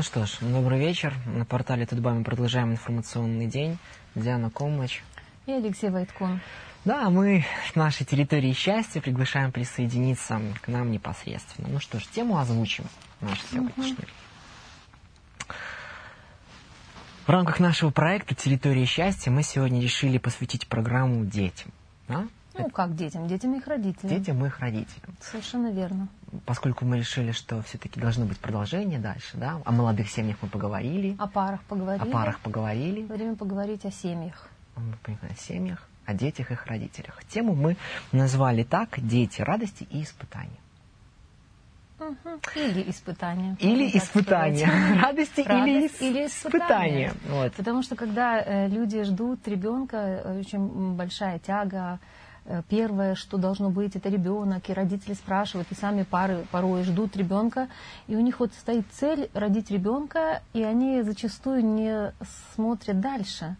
Ну что ж, добрый вечер. На портале Тутба мы продолжаем информационный день. Диана Комач. И Алексей Войткун. Да, мы с нашей территории счастья приглашаем присоединиться к нам непосредственно. Ну что ж, тему озвучим нашу сегодняшнюю. Угу. В рамках нашего проекта «Территория счастья» мы сегодня решили посвятить программу детям. Да? Ну, Это... как детям? Детям и их родителям. Детям и их родителям. Совершенно верно. Поскольку мы решили, что все-таки должно быть продолжение дальше, да, о молодых семьях мы поговорили. О парах поговорили. О парах поговорили. Время поговорить о семьях. О семьях, о детях и их родителях. Тему мы назвали так «Дети, радости и испытания». Или испытания. Или испытания. Радости Радость или, или испытания. Вот. Потому что когда э, люди ждут ребенка, э, очень большая тяга, первое, что должно быть, это ребенок, и родители спрашивают, и сами пары порой ждут ребенка, и у них вот стоит цель родить ребенка, и они зачастую не смотрят дальше,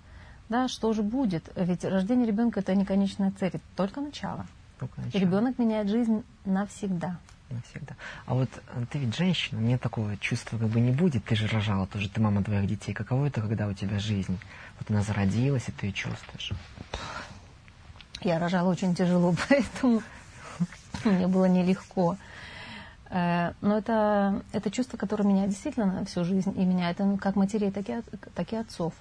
да, что же будет, ведь рождение ребенка это не конечная цель, это только начало. Только начало. И ребенок меняет жизнь навсегда навсегда. А вот э, ты ведь женщина, мне такого чувства как бы не будет. Ты же рожала тоже, ты мама двоих детей. Каково это, когда у тебя жизнь? Вот она зародилась, и ты ее чувствуешь. Я рожала очень тяжело, поэтому мне было нелегко. Э, но это, это чувство, которое меня действительно на всю жизнь и меняет, ну, как матерей, так и, так и отцов.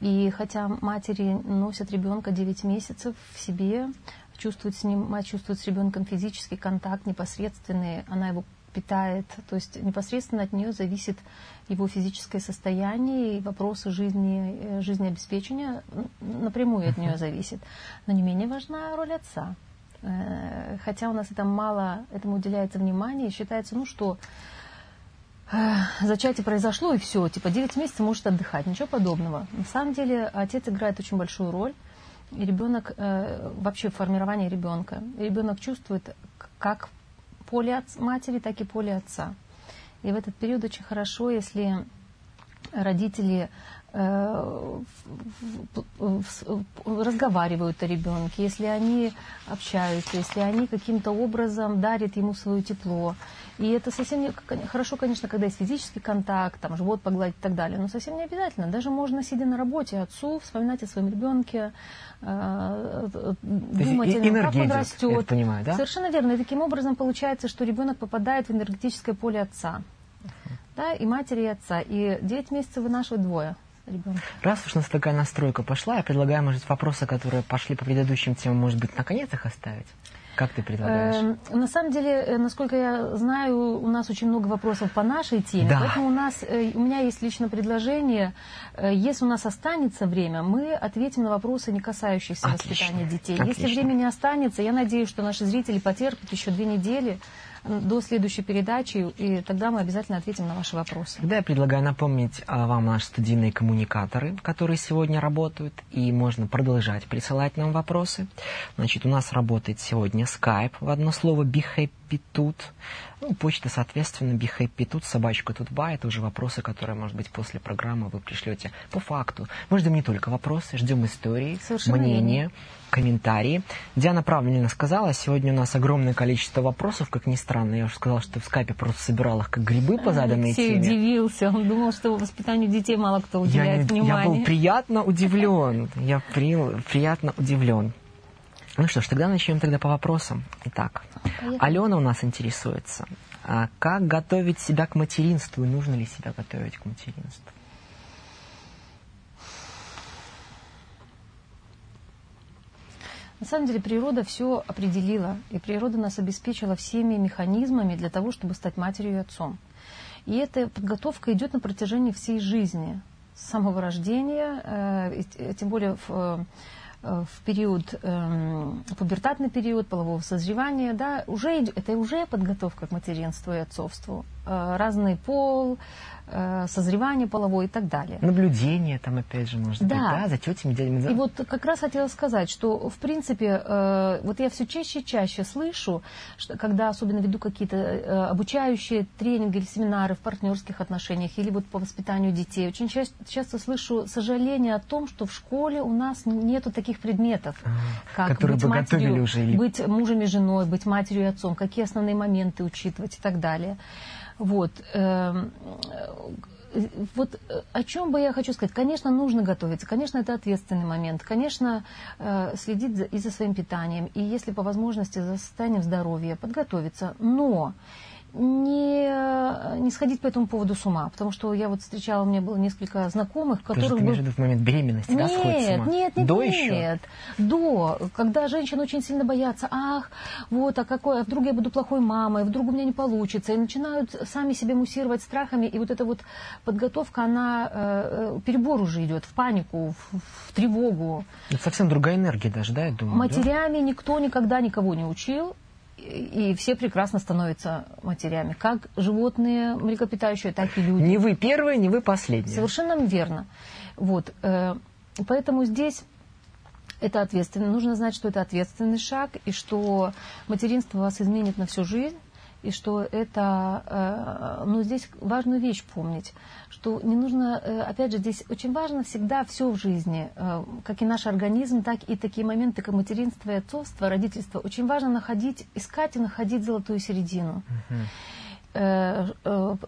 И хотя матери носят ребенка 9 месяцев в себе, чувствует с ним, мать чувствует с ребенком физический контакт непосредственный, она его питает, то есть непосредственно от нее зависит его физическое состояние и вопросы жизни, э, жизнеобеспечения напрямую от нее зависит. Но не менее важна роль отца. Э, хотя у нас это мало, этому уделяется внимание, считается, ну что, э, зачатие произошло и все, типа 9 месяцев может отдыхать, ничего подобного. На самом деле отец играет очень большую роль. И ребенок, вообще формирование ребенка, ребенок чувствует как поле матери, так и поле отца. И в этот период очень хорошо, если родители разговаривают о ребенке, если они общаются, если они каким-то образом дарят ему свое тепло. И это совсем не, хорошо, конечно, когда есть физический контакт, там, живот погладить и так далее, но совсем не обязательно. Даже можно, сидя на работе, отцу вспоминать о своем ребенке, э, думать о нем, как он растет. Понимаю, да? Совершенно верно. И таким образом получается, что ребенок попадает в энергетическое поле отца. Да, и матери, и отца. И 9 месяцев вынашивают двое ребенка. Раз уж у нас такая настройка пошла, я предлагаю, может, вопросы, которые пошли по предыдущим темам, может быть, наконец их оставить? Как ты предлагаешь? Э, на самом деле, э, насколько я знаю, у нас очень много вопросов по нашей теме. Да. Поэтому у нас, э, у меня есть лично предложение, э, если у нас останется время, мы ответим на вопросы, не касающиеся Отлично. воспитания детей. Отлично. Если время не останется, я надеюсь, что наши зрители потерпят еще две недели до следующей передачи, и тогда мы обязательно ответим на ваши вопросы. Тогда я предлагаю напомнить а, вам наши студийные коммуникаторы, которые сегодня работают, и можно продолжать присылать нам вопросы. Значит, у нас работает сегодня Skype в одно слово BeHappyTut. Ну, почта, соответственно, BeHappyTut, собачка Тутба. Это уже вопросы, которые, может быть, после программы вы пришлете по факту. Мы ждем не только вопросы, ждем истории, Совершенно мнения. Верно комментарии. Диана правильно сказала, сегодня у нас огромное количество вопросов, как ни странно. Я уже сказала, что в скайпе просто собирал их как грибы по заданной Алексей теме. удивился, он думал, что воспитанию детей мало кто уделяет я, внимание. Я был приятно удивлен, я при, приятно удивлен. Ну что ж, тогда начнем тогда по вопросам. Итак, Поехали. Алена у нас интересуется. А как готовить себя к материнству и нужно ли себя готовить к материнству? На самом деле природа все определила, и природа нас обеспечила всеми механизмами для того, чтобы стать матерью и отцом. И эта подготовка идет на протяжении всей жизни, с самого рождения, э, тем более в, э, в период, э, пубертатный период полового созревания, да, уже, это уже подготовка к материнству и отцовству. Разный пол, Э, созревание половое и так далее. Наблюдение там, опять же, может да. быть, да, за тетями, дядями. И вот как раз хотела сказать, что, в принципе, э, вот я все чаще и чаще слышу, что, когда особенно веду какие-то э, обучающие тренинги или семинары в партнерских отношениях или вот по воспитанию детей, очень часто, часто слышу сожаление о том, что в школе у нас нету таких предметов, а, как которые быть матерью, уже или... быть мужем и женой, быть матерью и отцом, какие основные моменты учитывать и так далее. Вот. Эм, вот э, о чем бы я хочу сказать. Конечно, нужно готовиться. Конечно, это ответственный момент. Конечно, э, следить и за своим питанием. И если по возможности за состоянием здоровья, подготовиться. Но не, не сходить по этому поводу с ума, потому что я вот встречала, у меня было несколько знакомых, которых... Тоже ты был... в момент беременности, нет, да, сходит с ума? Нет, нет, До нет, еще? нет. До, когда женщины очень сильно боятся, ах, вот, а какой, а вдруг я буду плохой мамой, вдруг у меня не получится, и начинают сами себя муссировать страхами, и вот эта вот подготовка, она, э, перебор уже идет, в панику, в, в тревогу. Это совсем другая энергия даже, да, я думаю? Матерями да? никто никогда никого не учил, и все прекрасно становятся матерями. Как животные млекопитающие, так и люди. Не вы первые, не вы последние. Совершенно верно. Вот. э, Поэтому здесь это ответственно. Нужно знать, что это ответственный шаг, и что материнство вас изменит на всю жизнь, и что это, э, ну, здесь важную вещь помнить, что не нужно, э, опять же, здесь очень важно всегда все в жизни, э, как и наш организм, так и такие моменты, как материнство и отцовство, родительство, очень важно находить, искать и находить золотую середину.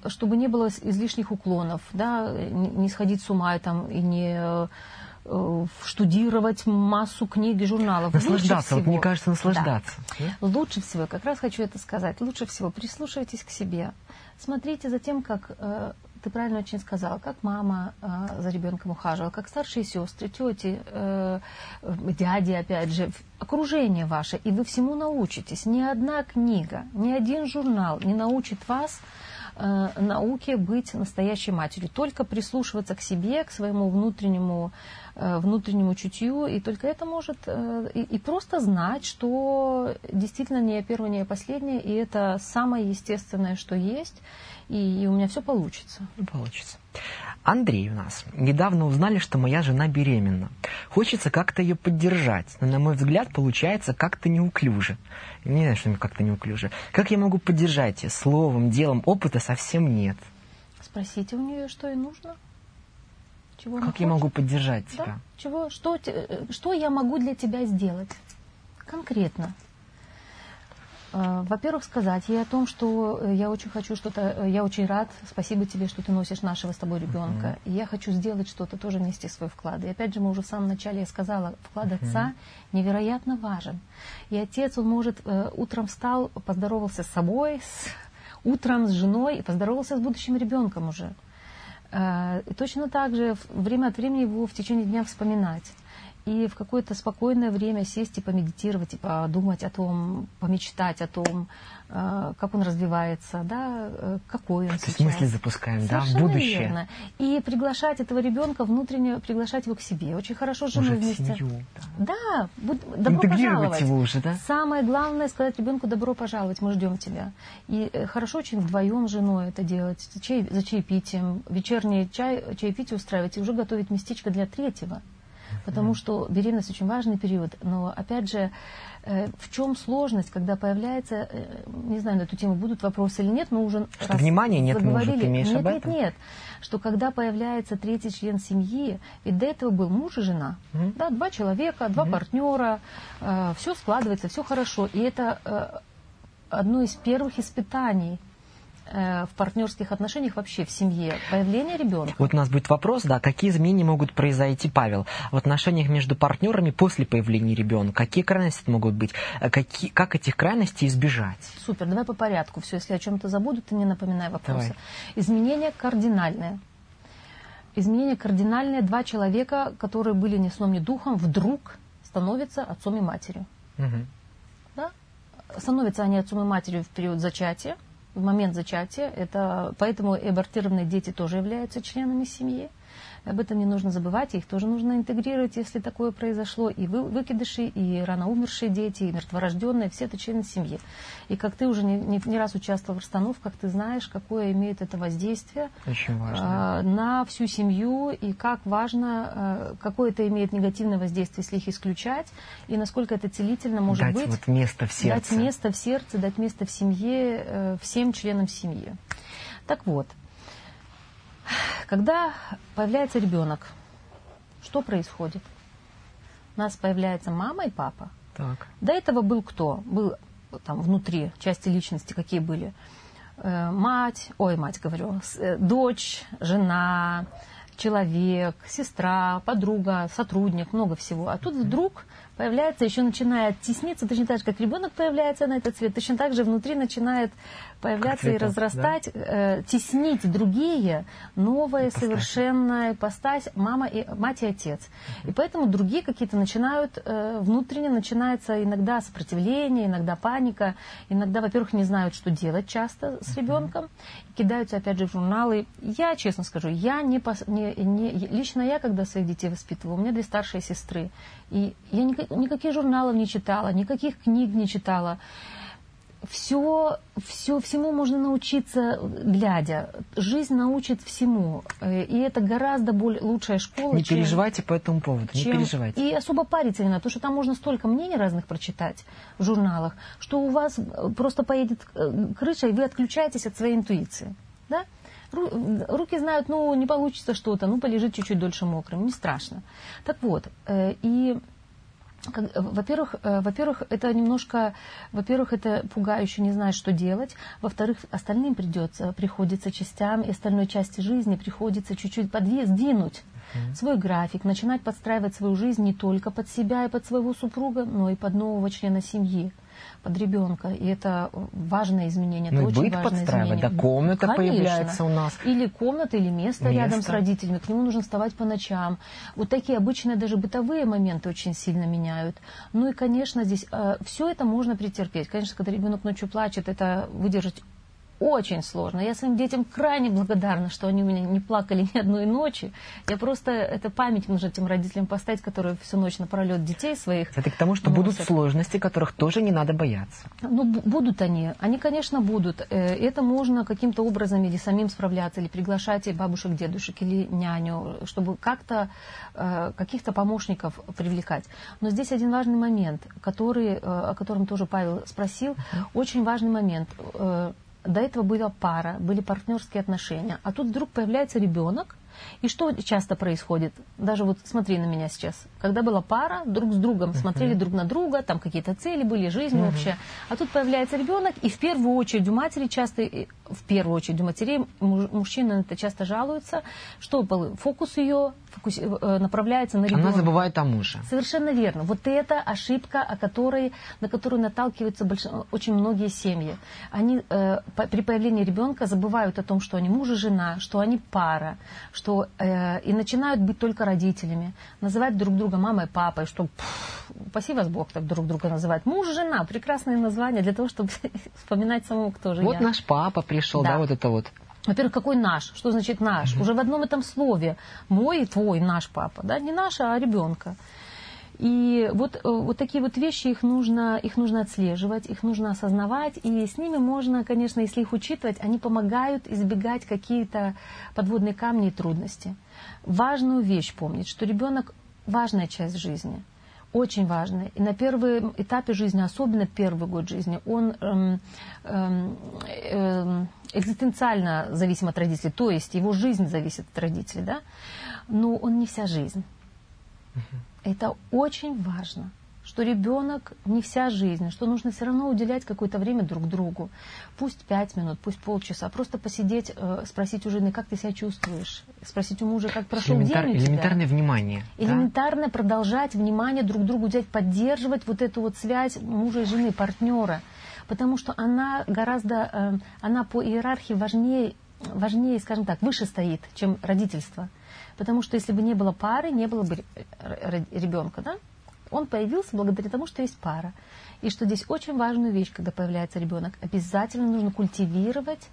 чтобы не было излишних уклонов, да, не сходить с ума там, и не штудировать массу книг и журналов. Наслаждаться, всего, вот мне кажется, наслаждаться. Да. Лучше всего, как раз хочу это сказать, лучше всего прислушивайтесь к себе. Смотрите за тем, как э, ты правильно очень сказала, как мама э, за ребенком ухаживала, как старшие сестры, тети, э, дяди, опять же, окружение ваше, и вы всему научитесь. Ни одна книга, ни один журнал не научит вас э, науке быть настоящей матерью. Только прислушиваться к себе, к своему внутреннему Э, внутреннему чутью, и только это может, э, и, и просто знать, что действительно не я первая, не я последняя, и это самое естественное, что есть, и, и у меня все получится. Получится. Андрей у нас. Недавно узнали, что моя жена беременна. Хочется как-то ее поддержать, но, на мой взгляд, получается как-то неуклюже. Не знаю, что как-то неуклюже. Как я могу поддержать ее? Словом, делом, опыта совсем нет. Спросите у нее, что ей нужно. Чего как я могу поддержать да? тебя? Чего, что, что я могу для тебя сделать конкретно? А, во-первых, сказать ей о том, что э, я очень хочу что-то, э, я очень рад, спасибо тебе, что ты носишь нашего с тобой ребенка. Mm-hmm. И я хочу сделать что-то, тоже внести свой вклад. И опять же, мы уже в самом начале я сказала, вклад mm-hmm. отца невероятно важен. И отец, он может, э, утром встал, поздоровался с собой, с, утром с женой и поздоровался с будущим ребенком уже. Э, и точно так же время от времени его в течение дня вспоминать. И в какое-то спокойное время сесть и помедитировать, и подумать о том, помечтать о том, э, как он развивается, да, э, какой он То сейчас. мысли запускаем, да, в будущее. Верно. И приглашать этого ребенка внутренне, приглашать его к себе. Очень хорошо с женой вместе. Семью, да. да, добро пожаловать. его уже, да? Самое главное сказать ребенку добро пожаловать, мы ждем тебя. И хорошо очень вдвоем с женой это делать, чай, за чаепитием, вечерний чай, чаепитие устраивать и уже готовить местечко для третьего потому что беременность очень важный период. Но опять же, э, в чем сложность, когда появляется, э, не знаю, на эту тему будут вопросы или нет, но уже что раз внимания нет мужа, ты имеешь нет, об этом? Нет, нет, что когда появляется третий член семьи, ведь до этого был муж и жена, угу. да, два человека, два угу. партнера, э, все складывается, все хорошо, и это э, одно из первых испытаний в партнерских отношениях вообще в семье появление ребенка. Вот у нас будет вопрос, да, какие изменения могут произойти, Павел, в отношениях между партнерами после появления ребенка? Какие крайности могут быть? Э, какие, как этих крайностей избежать? Супер, давай по порядку. Все, если о чем-то забуду, ты не напоминай вопросы. Давай. Изменения кардинальные. Изменения кардинальные. Два человека, которые были ни сном, ни духом, вдруг становятся отцом и матерью. Угу. Да? Становятся они отцом и матерью в период зачатия в момент зачатия. Это, поэтому и абортированные дети тоже являются членами семьи. Об этом не нужно забывать, их тоже нужно интегрировать, если такое произошло. И вы, выкидыши, и рано умершие дети, и мертворожденные, все это члены семьи. И как ты уже не, не, не раз участвовал в расстановках, ты знаешь, какое имеет это воздействие Очень важно. Э, на всю семью, и как важно, э, какое это имеет негативное воздействие, если их исключать, и насколько это целительно может дать быть. Вот место в сердце. Дать место в сердце, дать место в семье, э, всем членам семьи. Так вот, когда появляется ребенок, что происходит? У нас появляется мама и папа. Так. До этого был кто? Был там внутри части личности, какие были? э, мать, ой, мать говорю, э, дочь, жена, человек, сестра, подруга, сотрудник, много всего. А тут вдруг появляется, еще начинает тесниться, точно так же, как ребенок появляется на этот свет, точно так же внутри начинает появляться цветок, и разрастать, да? э, теснить другие, новая ипостась. совершенная ипостась, мама и, мать и отец. И поэтому другие какие-то начинают, э, внутренне начинается иногда сопротивление, иногда паника, иногда, во-первых, не знают, что делать часто с ребенком, кидаются опять же в журналы. Я, честно скажу, я не, не, не лично я, когда своих детей воспитывала, у меня две старшие сестры, и я никак, никаких журналов не читала, никаких книг не читала все, все, всему можно научиться, глядя. Жизнь научит всему. Э, и это гораздо более лучшая школа. Не чем, переживайте по этому поводу, чем, не переживайте. И особо париться не надо, потому что там можно столько мнений разных прочитать в журналах, что у вас э, просто поедет э, крыша, и вы отключаетесь от своей интуиции. Да? Руки знают, ну, не получится что-то, ну, полежит чуть-чуть дольше мокрым, не страшно. Так вот, и во-первых, э, во-первых, это немножко, во-первых, это пугающе, не знаешь, что делать. Во-вторых, остальным придется, приходится частям и остальной части жизни приходится чуть-чуть подвес, сдвинуть mm-hmm. свой график, начинать подстраивать свою жизнь не только под себя и под своего супруга, но и под нового члена семьи под ребенка. И это важное изменение. Ну, это очень быт важное изменение. да, комната Конечно. появляется у нас. Или комната, или место, место рядом с родителями. К нему нужно вставать по ночам. Вот такие обычные даже бытовые моменты очень сильно меняют. Ну и, конечно, здесь э, все это можно претерпеть. Конечно, когда ребенок ночью плачет, это выдержать очень сложно. Я своим детям крайне благодарна, что они у меня не плакали ни одной ночи. Я просто, это память нужно этим родителям поставить, которые всю ночь напролет детей своих. Это к тому, что носят. будут сложности, которых тоже не надо бояться. Ну, будут они. Они, конечно, будут. Э, это можно каким-то образом или самим справляться, или приглашать бабушек, дедушек, или няню, чтобы как-то э, каких-то помощников привлекать. Но здесь один важный момент, который, э, о котором тоже Павел спросил. Очень важный момент до этого была пара, были партнерские отношения, а тут вдруг появляется ребенок, и что часто происходит? Даже вот смотри на меня сейчас. Когда была пара, друг с другом смотрели друг на друга, там какие-то цели были, жизнь общая. А тут появляется ребенок, и в первую очередь у матери часто, в первую очередь у матерей, мужчины это часто жалуются, что фокус ее фокус, э, направляется на ребенка. Она забывает о муже. Совершенно верно. Вот это ошибка, о которой, на которую наталкиваются больш... очень многие семьи. Они э, по, при появлении ребенка забывают о том, что они муж и жена, что они пара, что э, и начинают быть только родителями, называть друг друга мамой, папой, что пфф, спаси вас Бог так друг друга называть. Муж, жена, прекрасное название для того, чтобы вспоминать самому, кто же вот я. Наш папа пришел, да. да, вот это вот. Во-первых, какой наш? Что значит наш? Угу. Уже в одном этом слове мой и твой, наш папа, да, не наш, а ребенка. И вот, э, вот такие вот вещи, их нужно, их нужно отслеживать, их нужно осознавать, и с ними можно, конечно, если их учитывать, они помогают избегать какие-то подводные камни и трудности. Важную вещь помнить, что ребенок важная часть жизни, очень важная. И на первом этапе жизни, особенно первый год жизни, он эм, эм, эм, экзистенциально зависим от родителей, то есть его жизнь зависит от родителей, да? но он не вся жизнь. Это очень важно, что ребенок не вся жизнь, что нужно все равно уделять какое-то время друг другу. Пусть пять минут, пусть полчаса, просто посидеть, э, спросить у жены, как ты себя чувствуешь, спросить у мужа, как прошел Элементар, день у тебя. Элементарное внимание. Элементарно да? продолжать внимание друг другу уделять, поддерживать вот эту вот связь мужа и жены, партнера. Потому что она гораздо, э, она по иерархии важнее, важнее, скажем так, выше стоит, чем родительство. Потому что если бы не было пары, не было бы ребенка, да? Он появился благодаря тому, что есть пара. И что здесь очень важную вещь, когда появляется ребенок, обязательно нужно культивировать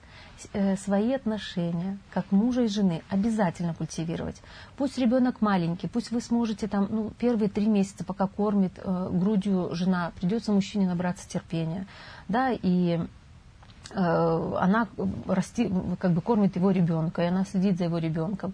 э, свои отношения, как мужа и жены, обязательно культивировать. Пусть ребенок маленький, пусть вы сможете там, ну, первые три месяца, пока кормит э, грудью жена, придется мужчине набраться терпения, да, и э, она расти, как бы кормит его ребенка, и она следит за его ребенком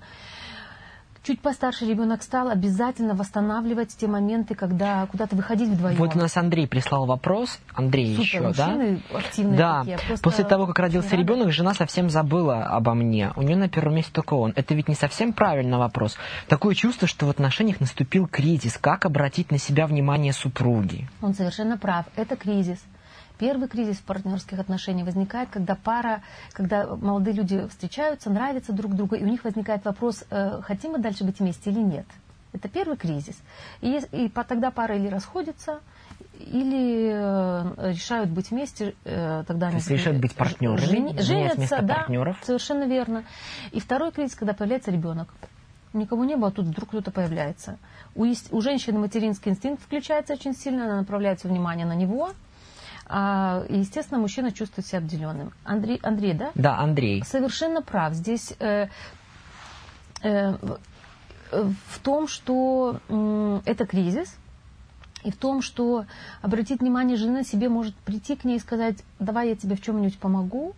чуть постарше ребенок стал, обязательно восстанавливать те моменты, когда куда-то выходить вдвоем. Вот у нас Андрей прислал вопрос. Андрей Супер, еще, мужчины да? активные да. такие. Просто После того, как родился ребенок, жена совсем забыла обо мне. У нее на первом месте только он. Это ведь не совсем правильный вопрос. Такое чувство, что в отношениях наступил кризис. Как обратить на себя внимание супруги? Он совершенно прав. Это кризис. Первый кризис в партнерских отношениях возникает, когда пара, когда молодые люди встречаются, нравятся друг другу, и у них возникает вопрос, э, хотим мы дальше быть вместе или нет. Это первый кризис. И, и тогда пара или расходится, или э, решают быть вместе, э, тогда они... То есть решают быть партнерами, жени, женятся, да, партнеров. совершенно верно. И второй кризис, когда появляется ребенок. Никого не было, а тут вдруг кто-то появляется. У, у женщины материнский инстинкт включается очень сильно, она направляет внимание на него, а, и, естественно, мужчина чувствует себя обделенным. Андрей, Андрей, да? Да, Андрей. Совершенно прав. Здесь э, э, в том, что э, это кризис, и в том, что обратить внимание жены себе может прийти к ней и сказать, давай я тебе в чем-нибудь помогу,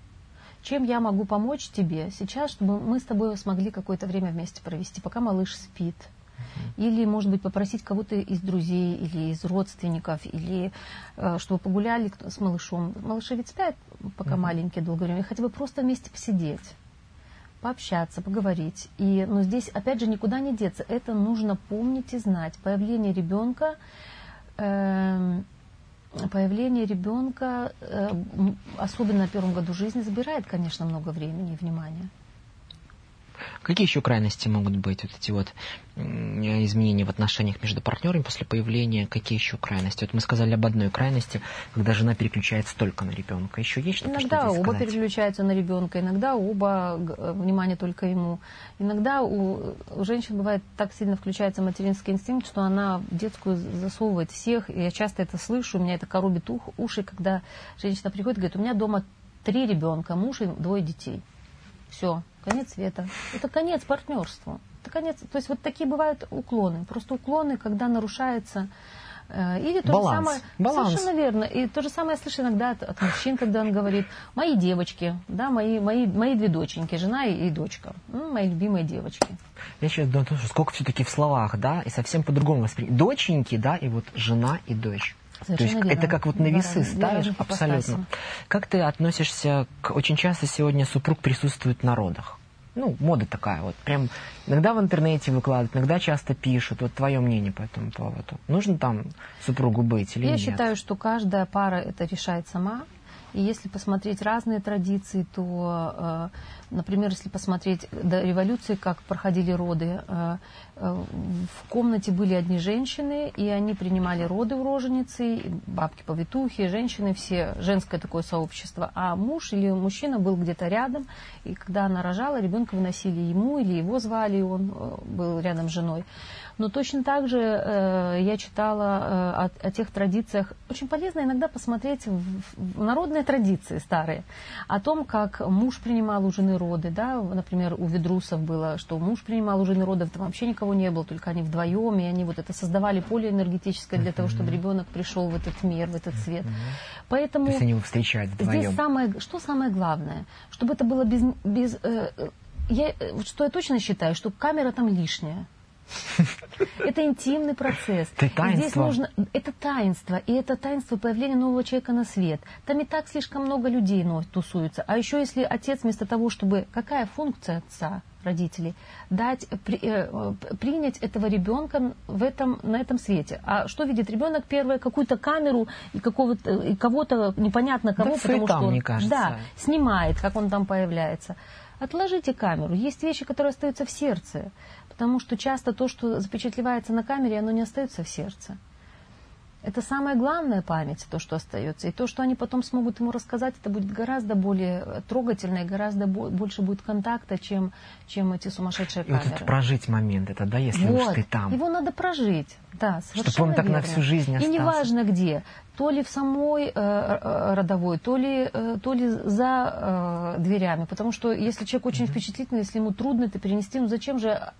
чем я могу помочь тебе сейчас, чтобы мы с тобой смогли какое-то время вместе провести, пока малыш спит. Или, может быть, попросить кого-то из друзей или из родственников, или э, чтобы погуляли с малышом. Малыши ведь спят, пока mm-hmm. маленькие, долгое время. Хотя бы просто вместе посидеть пообщаться, поговорить. И, но здесь, опять же, никуда не деться. Это нужно помнить и знать. Появление ребенка, э, появление ребенка, э, особенно на первом году жизни, забирает, конечно, много времени и внимания. Какие еще крайности могут быть вот эти вот изменения в отношениях между партнерами после появления? Какие еще крайности? Вот мы сказали об одной крайности, когда жена переключается только на ребенка. Еще есть что-то, Иногда что оба сказать? переключаются на ребенка, иногда оба э, внимание только ему. Иногда у, у женщин бывает так сильно включается материнский инстинкт, что она в детскую засовывает всех. И я часто это слышу, у меня это коробит ух, уши, когда женщина приходит и говорит, у меня дома три ребенка, муж и двое детей. Все, конец света. Это конец партнерству. Это конец. То есть вот такие бывают уклоны. Просто уклоны, когда нарушается э, или то Баланс. же самое, Баланс. совершенно верно. И то же самое я слышу иногда от, от мужчин, когда он говорит, мои девочки, да, мои, мои, мои две доченьки, жена и, и дочка, ну, мои любимые девочки. Я сейчас думаю, сколько все-таки в словах, да, и совсем по-другому воспринимать. Доченьки, да, и вот жена и дочь. Совершенно То есть верно. это как вот на весы ставишь, абсолютно. Как ты относишься к... Очень часто сегодня супруг присутствует на родах. Ну, мода такая вот. Прям иногда в интернете выкладывают, иногда часто пишут. Вот твое мнение по этому поводу. Нужно там супругу быть или Я нет? Я считаю, что каждая пара это решает сама. И если посмотреть разные традиции, то, э, например, если посмотреть до революции, как проходили роды, э, э, в комнате были одни женщины, и они принимали роды у роженицы, бабки-повитухи, женщины, все, женское такое сообщество. А муж или мужчина был где-то рядом, и когда она рожала, ребенка выносили ему, или его звали, и он был рядом с женой. Но точно так же э, я читала э, о, о тех традициях. Очень полезно иногда посмотреть в, в народные традиции старые. О том, как муж принимал у жены роды. Да? Например, у ведрусов было, что муж принимал у жены роды, там вообще никого не было, только они вдвоем, и они вот это создавали поле энергетическое для того, чтобы ребенок пришел в этот мир, в этот свет. Поэтому То есть они его встречают вдвоем. Здесь самое, что самое главное? Чтобы это было без... без э, э я, что я точно считаю, что камера там лишняя. Это интимный процесс. Это таинство. Здесь нужно, это таинство, и это таинство появления нового человека на свет. Там и так слишком много людей тусуются. А еще если отец вместо того, чтобы... Какая функция отца? родителей, дать, при, э, принять этого ребенка в этом, на этом свете. А что видит ребенок? Первое, какую-то камеру и, какого-то, и кого-то непонятно кого, да потому что мне кажется. да, снимает, как он там появляется. Отложите камеру. Есть вещи, которые остаются в сердце. Потому что часто то, что запечатлевается на камере, оно не остается в сердце. Это самая главная память, то, что остается. И то, что они потом смогут ему рассказать, это будет гораздо более трогательно и гораздо больше будет контакта, чем, чем эти сумасшедшие камеры. И вот это прожить момент, это, да, если вот, уж ты там. Его надо прожить, да, совершенно Чтобы он так верно. на всю жизнь остался. И неважно где, то ли в самой э, э, родовой, то ли, э, то ли за дверями. Потому что если человек очень впечатлительный, если ему трудно это перенести, ну зачем же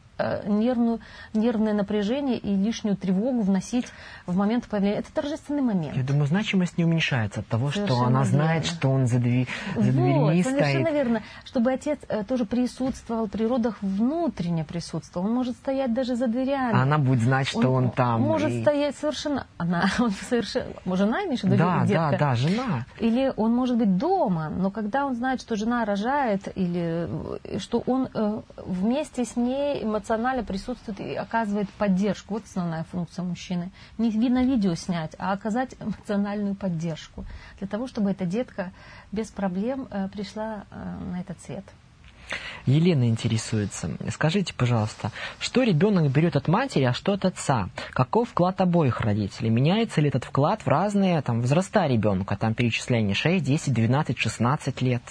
нервную, нервное напряжение и лишнюю тревогу вносить в момент появления. Это торжественный момент. Я думаю, значимость не уменьшается от того, Совершенно что она знает, верно. что он за, дверь, за вот, дверьми стоит. Совершенно верно. Чтобы отец тоже присутствовал при родах, внутренне присутствовал. Он может стоять даже за дверями. А она будет знать, что он, он там. Может и... стоять совершенно... Она, он совершенно... Жена, имеешь в виду? Да, детка? да, да, жена. Или он может быть дома, но когда он знает, что жена рожает, или э, что он вместе с ней эмоционально присутствует и оказывает поддержку. Вот основная функция мужчины. Не на видео снять, а оказать эмоциональную поддержку. Для того, чтобы эта детка без проблем э, пришла э, на этот свет. Елена интересуется. Скажите, пожалуйста, что ребенок берет от матери, а что от отца? Каков вклад обоих родителей? Меняется ли этот вклад в разные там, возраста ребенка? Там перечисление 6, 10, 12, 16 лет.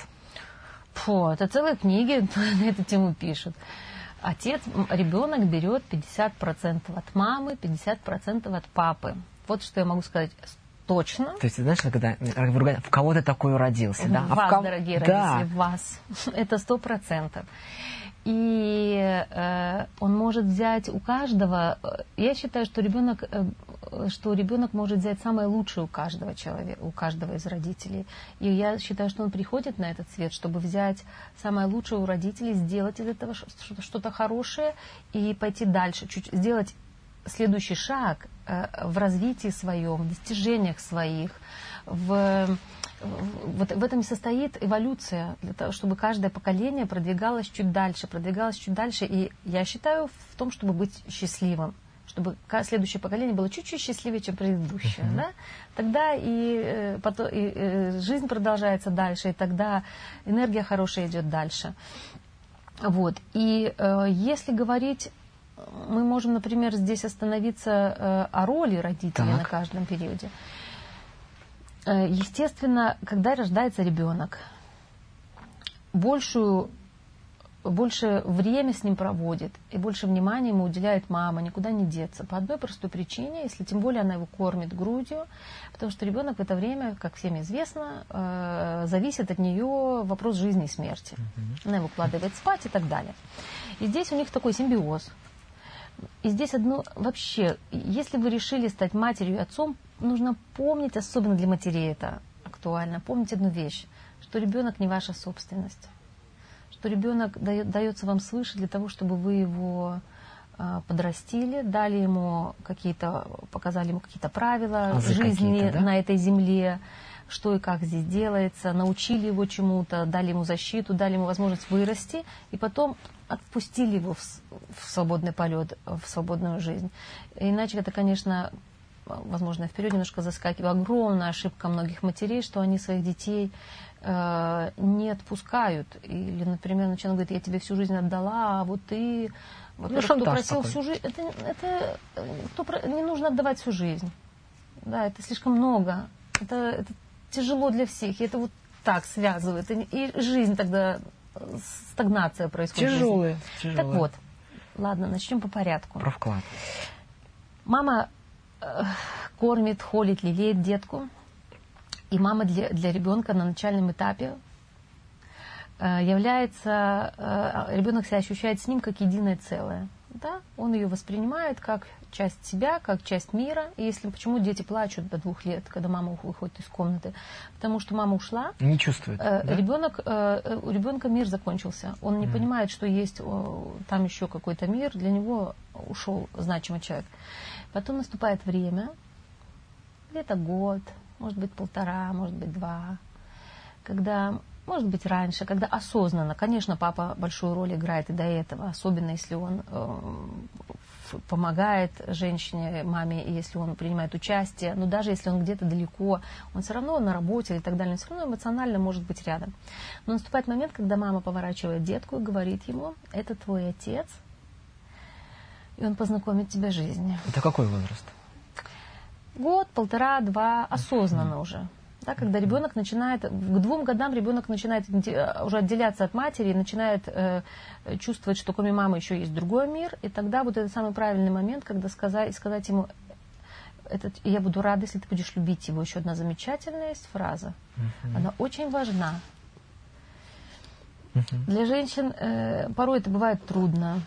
Фу, это целые книги на эту тему пишут. Отец, ребенок берет 50% от мамы, 50% от папы. Вот что я могу сказать точно. То есть, знаешь, когда в кого ты такой родился, да? В вас, а кого... дорогие да. родители, в вас. Это сто процентов. И э, он может взять у каждого. Э, я считаю, что ребенок, э, что ребенок может взять самое лучшее у каждого человека, у каждого из родителей. И я считаю, что он приходит на этот свет, чтобы взять самое лучшее у родителей, сделать из этого что-то хорошее и пойти дальше, чуть сделать следующий шаг в развитии своем, в достижениях своих, в, вот в этом и состоит эволюция, для того, чтобы каждое поколение продвигалось чуть дальше, продвигалось чуть дальше. И я считаю в том, чтобы быть счастливым, чтобы следующее поколение было чуть-чуть счастливее, чем предыдущее. Uh-huh. Да? Тогда и, э, потом, и э, жизнь продолжается дальше, и тогда энергия хорошая идет дальше. Вот. И э, если говорить мы можем, например, здесь остановиться э, о роли родителей так. на каждом периоде. Э, естественно, когда рождается ребенок, большую больше время с ним проводит и больше внимания ему уделяет мама, никуда не деться. По одной простой причине, если тем более она его кормит грудью, потому что ребенок в это время, как всем известно, э, зависит от нее вопрос жизни и смерти. Она его укладывает спать и так далее. И здесь у них такой симбиоз. И здесь одно вообще, если вы решили стать матерью и отцом, нужно помнить, особенно для матерей это актуально, помнить одну вещь, что ребенок не ваша собственность, что ребенок дает, дается вам свыше для того, чтобы вы его э, подрастили, дали ему какие-то, показали ему какие-то правила а жизни да? на этой земле, что и как здесь делается, научили его чему-то, дали ему защиту, дали ему возможность вырасти, и потом отпустили его в, в свободный полет, в свободную жизнь. Иначе это, конечно, возможно, вперед немножко заскакиваю, огромная ошибка многих матерей, что они своих детей э, не отпускают. Или, например, начинают говорить, я тебе всю жизнь отдала, а вот ты... Вот ну, кто просил такой. всю жизнь... Это, это кто, не нужно отдавать всю жизнь. Да, это слишком много. Это, это тяжело для всех. И это вот так связывает. И жизнь тогда стагнация происходит. Тяжелые, тяжелые. Так вот, ладно, начнем по порядку. Про вклад. Мама э, кормит, холит, лелеет детку. И мама для, для ребенка на начальном этапе э, является, э, ребенок себя ощущает с ним как единое целое. Да? Он ее воспринимает как часть себя, как часть мира. И если почему дети плачут до двух лет, когда мама выходит из комнаты, потому что мама ушла. Не чувствует. Э, да? Ребенок, э, у ребенка мир закончился. Он не mm. понимает, что есть э, там еще какой-то мир. Для него ушел значимый человек. Потом наступает время, где-то год, может быть полтора, может быть два, когда может быть раньше, когда осознанно, конечно, папа большую роль играет и до этого, особенно если он э, помогает женщине, маме, если он принимает участие, но даже если он где-то далеко, он все равно на работе и так далее, он все равно эмоционально может быть рядом. Но наступает момент, когда мама поворачивает детку и говорит ему, это твой отец, и он познакомит тебя с жизнью. Это какой возраст? Год, полтора, два, осознанно mm-hmm. уже. Да, когда ребенок начинает, к двум годам ребенок начинает э, уже отделяться от матери, начинает э, чувствовать, что кроме мамы еще есть другой мир, и тогда вот это самый правильный момент, когда сказать, сказать ему, этот, я буду рада, если ты будешь любить его. Еще одна замечательная есть фраза. Uh-huh. Она очень важна. Uh-huh. Для женщин э, порой это бывает трудно.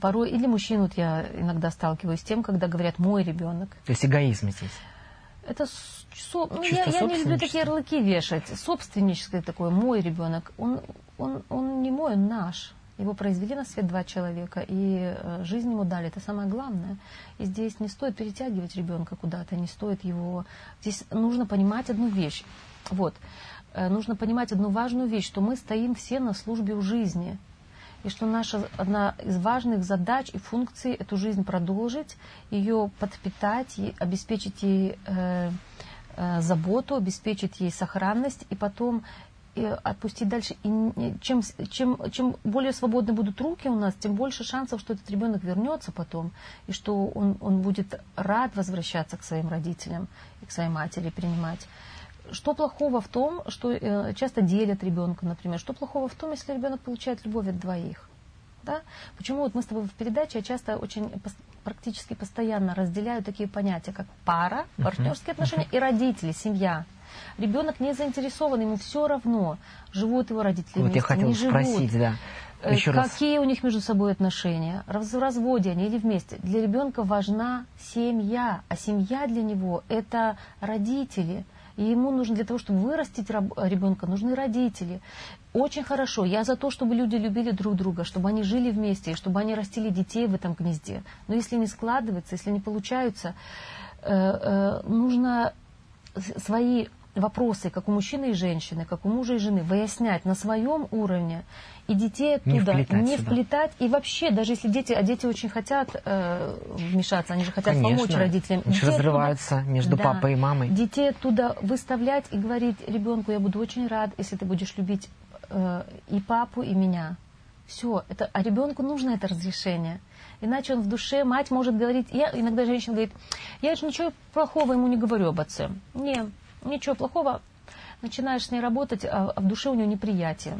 Порой, или мужчин, вот я иногда сталкиваюсь с тем, когда говорят «мой ребенок». То есть эгоизм здесь. Это со, ну, я, я не люблю такие ярлыки вешать. Собственническое такое, мой ребенок. Он, он, он не мой, он наш. Его произвели на свет два человека, и э, жизнь ему дали. Это самое главное. И здесь не стоит перетягивать ребенка куда-то, не стоит его... Здесь нужно понимать одну вещь. Вот. Э, нужно понимать одну важную вещь, что мы стоим все на службе у жизни. И что наша одна из важных задач и функций эту жизнь продолжить, ее подпитать, и обеспечить ей э, заботу, обеспечить ей сохранность, и потом и отпустить дальше. И чем, чем, чем более свободны будут руки у нас, тем больше шансов, что этот ребенок вернется потом, и что он, он будет рад возвращаться к своим родителям и к своей матери принимать. Что плохого в том, что э, часто делят ребенка, например, что плохого в том, если ребенок получает любовь от двоих? Да? Почему вот мы с тобой в передаче часто очень практически постоянно разделяю такие понятия, как пара, партнерские отношения и родители, семья. Ребенок не заинтересован, ему все равно, живут его родители вот вместе, я не живут. Спросить, да. Э, Еще Какие раз. у них между собой отношения? В разводе они или вместе? Для ребенка важна семья, а семья для него это родители. И ему нужно для того, чтобы вырастить ребенка, нужны родители. Очень хорошо. Я за то, чтобы люди любили друг друга, чтобы они жили вместе, и чтобы они растили детей в этом гнезде. Но если не складывается, если не получаются, э, э, нужно свои вопросы, как у мужчины и женщины, как у мужа и жены, выяснять на своем уровне и детей оттуда не вплетать, не вплетать и вообще, даже если дети, а дети очень хотят э, вмешаться, они же хотят Конечно. помочь родителям. Они разрываются оттуда, между да, папой и мамой. Детей оттуда выставлять и говорить ребенку, я буду очень рад, если ты будешь любить э, и папу, и меня. Все, это, а ребенку нужно это разрешение. Иначе он в душе, мать может говорить, я, иногда женщина говорит, я же ничего плохого ему не говорю об отце. Не, ничего плохого. Начинаешь с ней работать, а, а в душе у нее неприятие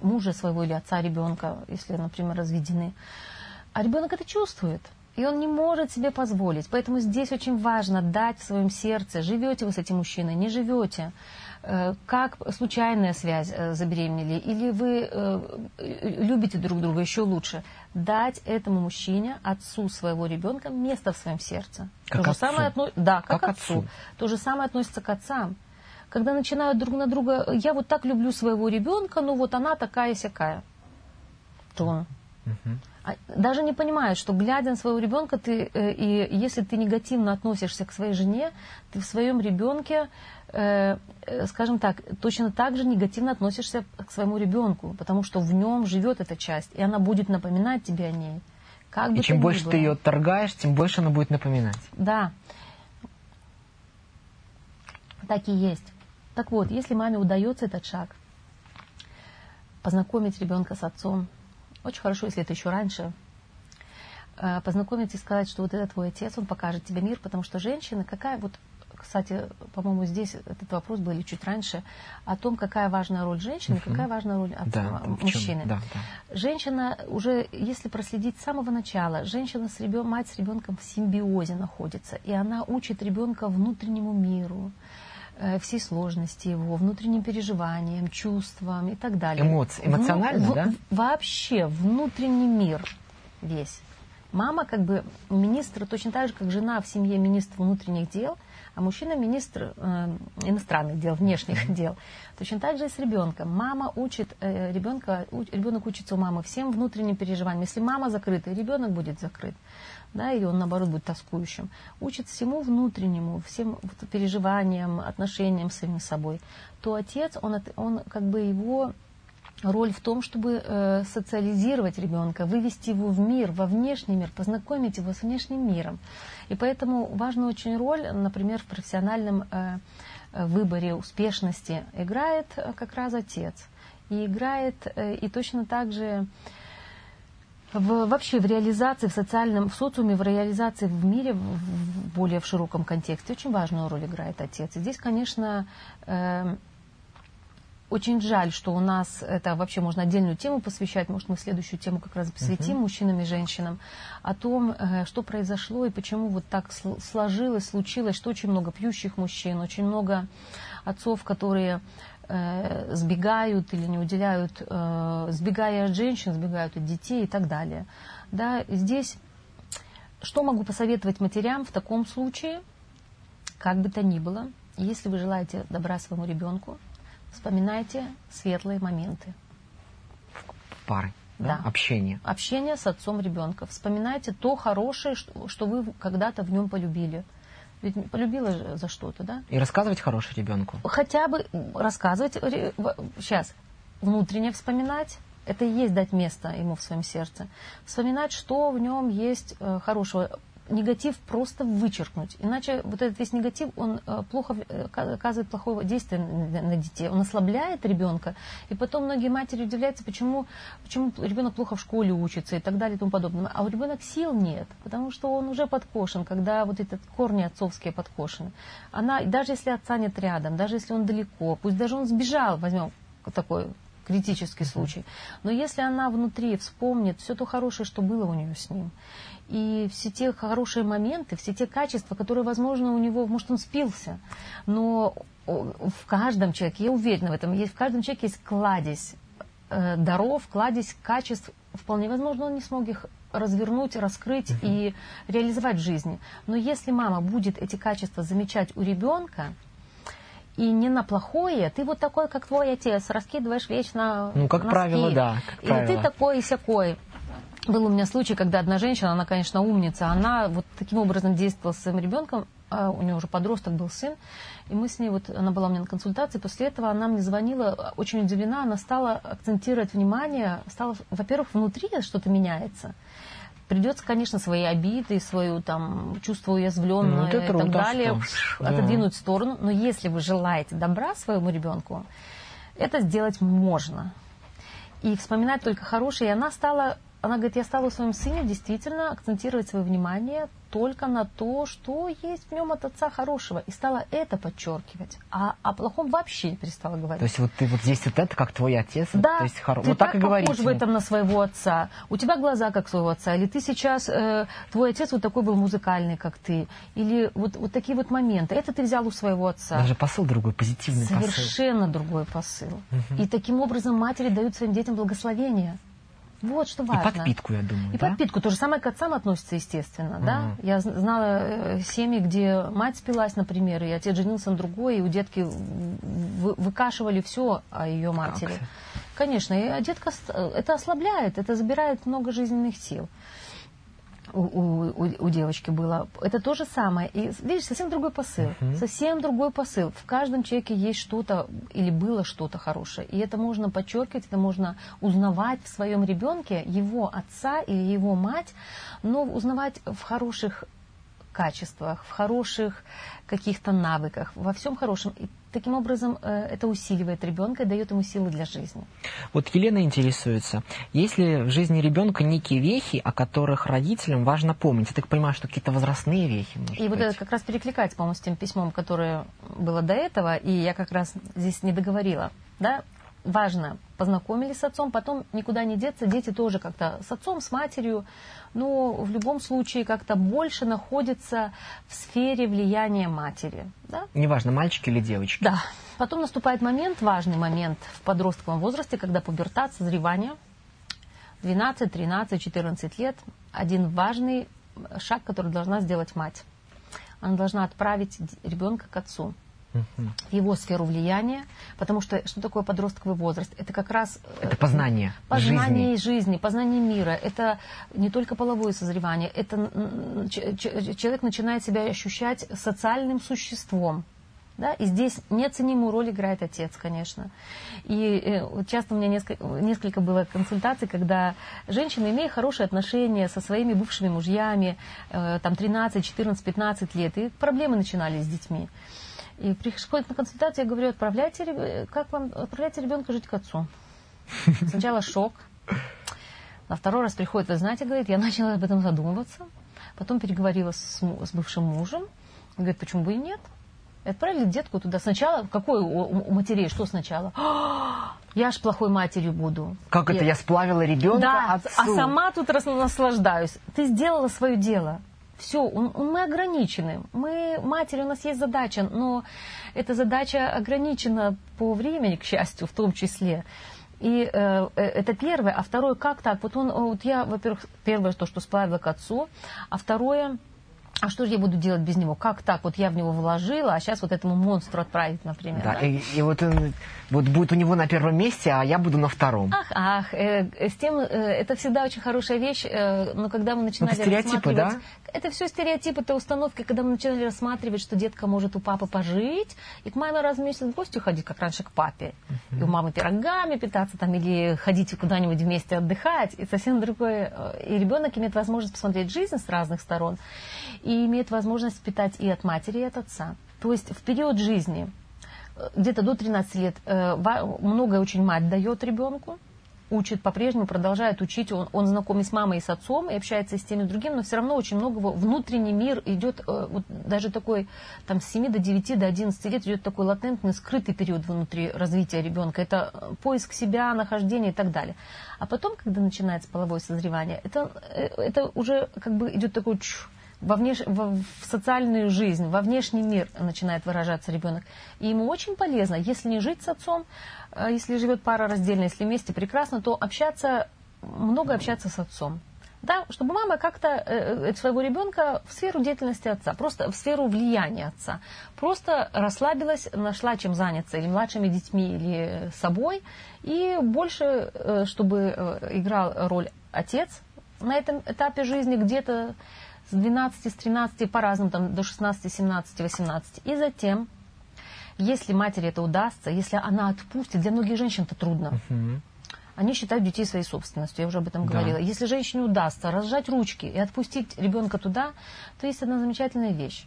мужа своего или отца ребенка, если, например, разведены. А ребенок это чувствует. И он не может себе позволить. Поэтому здесь очень важно дать в своем сердце, живете вы с этим мужчиной, не живете, как случайная связь э, забеременели, или вы э, любите друг друга еще лучше, дать этому мужчине, отцу своего ребенка, место в своем сердце. Как То отцу? Же самое отно... Да, как, как отцу. отцу. То же самое относится к отцам. Когда начинают друг на друга, я вот так люблю своего ребенка, ну вот она такая-сякая. То он. Угу. Даже не понимают, что глядя на своего ребенка, ты, э, и если ты негативно относишься к своей жене, ты в своем ребенке, э, э, скажем так, точно так же негативно относишься к своему ребенку, потому что в нем живет эта часть, и она будет напоминать тебе о ней. Как и чем больше было. ты ее торгаешь, тем больше она будет напоминать. Да. Так и есть. Так вот, если маме удается этот шаг, познакомить ребенка с отцом, очень хорошо, если это еще раньше. Э, познакомить и сказать, что вот это твой отец, он покажет тебе мир, потому что женщина, какая вот, кстати, по-моему, здесь этот вопрос был чуть раньше, о том, какая важная роль женщины, какая важная роль отца, да, мужчины. Да, да. Женщина уже, если проследить с самого начала, женщина с ребенком, мать с ребенком в симбиозе находится, и она учит ребенка внутреннему миру, Э, всей сложности его, внутренним переживаниям, чувствам и так далее. Эмоции, эмоционально, Вну, да? В, вообще внутренний мир весь. Мама как бы министр, точно так же, как жена в семье министр внутренних дел, а мужчина министр э, иностранных дел, внешних mm-hmm. дел. Точно так же и с ребенком. Мама учит э, ребенка, у, ребенок учится у мамы всем внутренним переживаниям. Если мама закрыта, ребенок будет закрыт да, или он, наоборот, будет тоскующим, учит всему внутреннему, всем переживаниям, отношениям с самим собой, то отец, он, он как бы его роль в том, чтобы э, социализировать ребенка, вывести его в мир, во внешний мир, познакомить его с внешним миром. И поэтому важную очень роль, например, в профессиональном э, выборе успешности играет э, как раз отец. И играет, и точно так же в, вообще в реализации, в социальном, в социуме, в реализации в мире, в, более в широком контексте, очень важную роль играет отец. И здесь, конечно, э, очень жаль, что у нас это вообще можно отдельную тему посвящать, может, мы следующую тему как раз посвятим uh-huh. мужчинам и женщинам, о том, э, что произошло и почему вот так сложилось, случилось, что очень много пьющих мужчин, очень много отцов, которые э, сбегают или не уделяют, э, сбегая от женщин, сбегают от детей и так далее. Да, здесь что могу посоветовать матерям в таком случае, как бы то ни было, если вы желаете добра своему ребенку, вспоминайте светлые моменты. Пары. Да? да. Общение. Общение с отцом ребенка. Вспоминайте то хорошее, что, что вы когда-то в нем полюбили. Ведь полюбила за что-то, да? И рассказывать хороший ребенку. Хотя бы рассказывать, сейчас, внутренне вспоминать, Это и есть дать место ему в своем сердце. Вспоминать, что в нем есть э, хорошего негатив просто вычеркнуть. Иначе вот этот весь негатив, он э, плохо э, оказывает плохое действие на детей. Он ослабляет ребенка. И потом многие матери удивляются, почему, почему ребенок плохо в школе учится и так далее и тому подобное. А у ребенка сил нет, потому что он уже подкошен, когда вот этот корни отцовские подкошены. Она, даже если отца нет рядом, даже если он далеко, пусть даже он сбежал, возьмем такой критический случай. Но если она внутри вспомнит все то хорошее, что было у нее с ним, и все те хорошие моменты, все те качества, которые, возможно, у него, может, он спился, но в каждом человеке, я уверена в этом, есть, в каждом человеке есть кладезь э, даров, кладезь качеств. Вполне возможно, он не смог их развернуть, раскрыть uh-huh. и реализовать в жизни. Но если мама будет эти качества замечать у ребенка, и не на плохое, ты вот такой, как твой отец, раскидываешь вечно Ну, как носки, правило, да. Как и правило. ты такой и сякой. Был у меня случай, когда одна женщина, она, конечно, умница, она вот таким образом действовала с своим ребенком, а у нее уже подросток был сын, и мы с ней, вот она была у меня на консультации, после этого она мне звонила, очень удивлена, она стала акцентировать внимание, стала, во-первых, внутри что-то меняется, придется, конечно, свои обиды, свою там чувство уязвленное ну, и так далее да. отодвинуть в сторону. Но если вы желаете добра своему ребенку, это сделать можно. И вспоминать только хорошее. И она стала она говорит, я стала в своем сыне действительно акцентировать свое внимание только на то, что есть в нем от отца хорошего. И стала это подчеркивать. А о плохом вообще не перестала говорить. То есть вот ты вот здесь вот это, как твой отец, да, то есть хоро... ты вот так, так и говорите. похож в этом на своего отца. У тебя глаза как своего отца. Или ты сейчас, э, твой отец вот такой был музыкальный, как ты. Или вот, вот такие вот моменты. Это ты взял у своего отца. Даже посыл другой, позитивный Совершенно посыл. Совершенно другой посыл. Угу. И таким образом матери дают своим детям благословение. Вот что важно. И подпитку, я думаю. И да? подпитку. То же самое к отцам относится, естественно. Да? Я знала э, семьи, где мать спилась, например, и отец женился на другой, и у детки выкашивали все о ее матери. Как? Конечно, и детка это ослабляет, это забирает много жизненных сил у, у, у девочки было. Это то же самое. И видишь, совсем другой посыл. Uh-huh. Совсем другой посыл. В каждом человеке есть что-то или было что-то хорошее. И это можно подчеркивать, это можно узнавать в своем ребенке, его отца или его мать, но узнавать в хороших качествах, в хороших каких-то навыках, во всем хорошем. И таким образом э, это усиливает ребенка и дает ему силы для жизни. Вот Елена интересуется, есть ли в жизни ребенка некие вехи, о которых родителям важно помнить? Я так понимаю, что какие-то возрастные вехи, И быть. вот это как раз перекликается, по-моему, с тем письмом, которое было до этого, и я как раз здесь не договорила. Да? важно, познакомились с отцом, потом никуда не деться, дети тоже как-то с отцом, с матерью, но в любом случае как-то больше находятся в сфере влияния матери. Да? Неважно, мальчики или девочки. Да. Потом наступает момент, важный момент в подростковом возрасте, когда пубертат, созревание, 12, 13, 14 лет, один важный шаг, который должна сделать мать. Она должна отправить ребенка к отцу в его сферу влияния, потому что что такое подростковый возраст? Это как раз... Э, это познание Познание жизни, жизни познание мира. Это не только половое созревание, это человек начинает себя ощущать социальным существом. Да? И здесь неоценимую роль играет отец, конечно. И э, часто у меня несколько, несколько было консультаций, когда женщины, имея хорошие отношения со своими бывшими мужьями, э, там 13, 14, 15 лет, и проблемы начинались с детьми. И приходит на консультацию, я говорю, отправляйте, как вам, отправляйте ребенка жить к отцу. Сначала шок. На второй раз приходит, вы знаете, говорит, я начала об этом задумываться. Потом переговорила с, с бывшим мужем. Говорит, почему бы и нет? И отправили детку туда. Сначала, какой у, у матерей, что сначала? Я ж плохой матерью буду. Как я... это, я сплавила ребенка да, отцу? а сама тут наслаждаюсь. Ты сделала свое дело. Все, мы ограничены. Мы, матери, у нас есть задача, но эта задача ограничена по времени, к счастью, в том числе. И э, э это первое. А второе, как так? Вот он, вот я, во-первых, первое, то, что сплавила к отцу, а второе, а что же я буду делать без него? Как так? Вот я в него вложила, а сейчас вот этому монстру отправить, например. Да, да? И, и вот он вот будет у него на первом месте, а я буду на втором. Ах, ах, э, с тем, э, это всегда очень хорошая вещь, э, но когда мы начинали это стереотипы, да? Это все стереотипы, это установки, когда мы начинали рассматривать, что детка может у папы пожить, и к маме раз в месяц в гости ходить, как раньше к папе. Uh-huh. И у мамы пирогами питаться там, или ходить куда-нибудь вместе отдыхать, и совсем другое. Э, и ребенок имеет возможность посмотреть жизнь с разных сторон и имеет возможность питать и от матери, и от отца. То есть в период жизни, э, где-то до 13 лет, э, многое очень мать дает ребенку, учит по-прежнему, продолжает учить, он, он знаком и с мамой, и с отцом, и общается с теми и другими, но все равно очень много внутренний мир идет, э, вот даже такой, там, с 7 до 9, до 11 лет идет такой латентный, скрытый период внутри развития ребенка. Это поиск себя, нахождение и так далее. А потом, когда начинается половое созревание, это, это уже как бы идет такой чух, во внеш... в социальную жизнь, во внешний мир начинает выражаться ребенок. И ему очень полезно, если не жить с отцом, если живет пара раздельно, если вместе прекрасно, то общаться, много общаться с отцом. Да, чтобы мама как-то э, э, своего ребенка в сферу деятельности отца, просто в сферу влияния отца. Просто расслабилась, нашла чем заняться или младшими детьми, или собой. И больше, э, чтобы играл роль отец на этом этапе жизни где-то с 12, с 13, по-разному, там, до 16, 17, 18. И затем, если матери это удастся, если она отпустит, для многих женщин это трудно. Они считают детей своей собственностью, я уже об этом да. говорила. Если женщине удастся разжать ручки и отпустить ребенка туда, то есть одна замечательная вещь.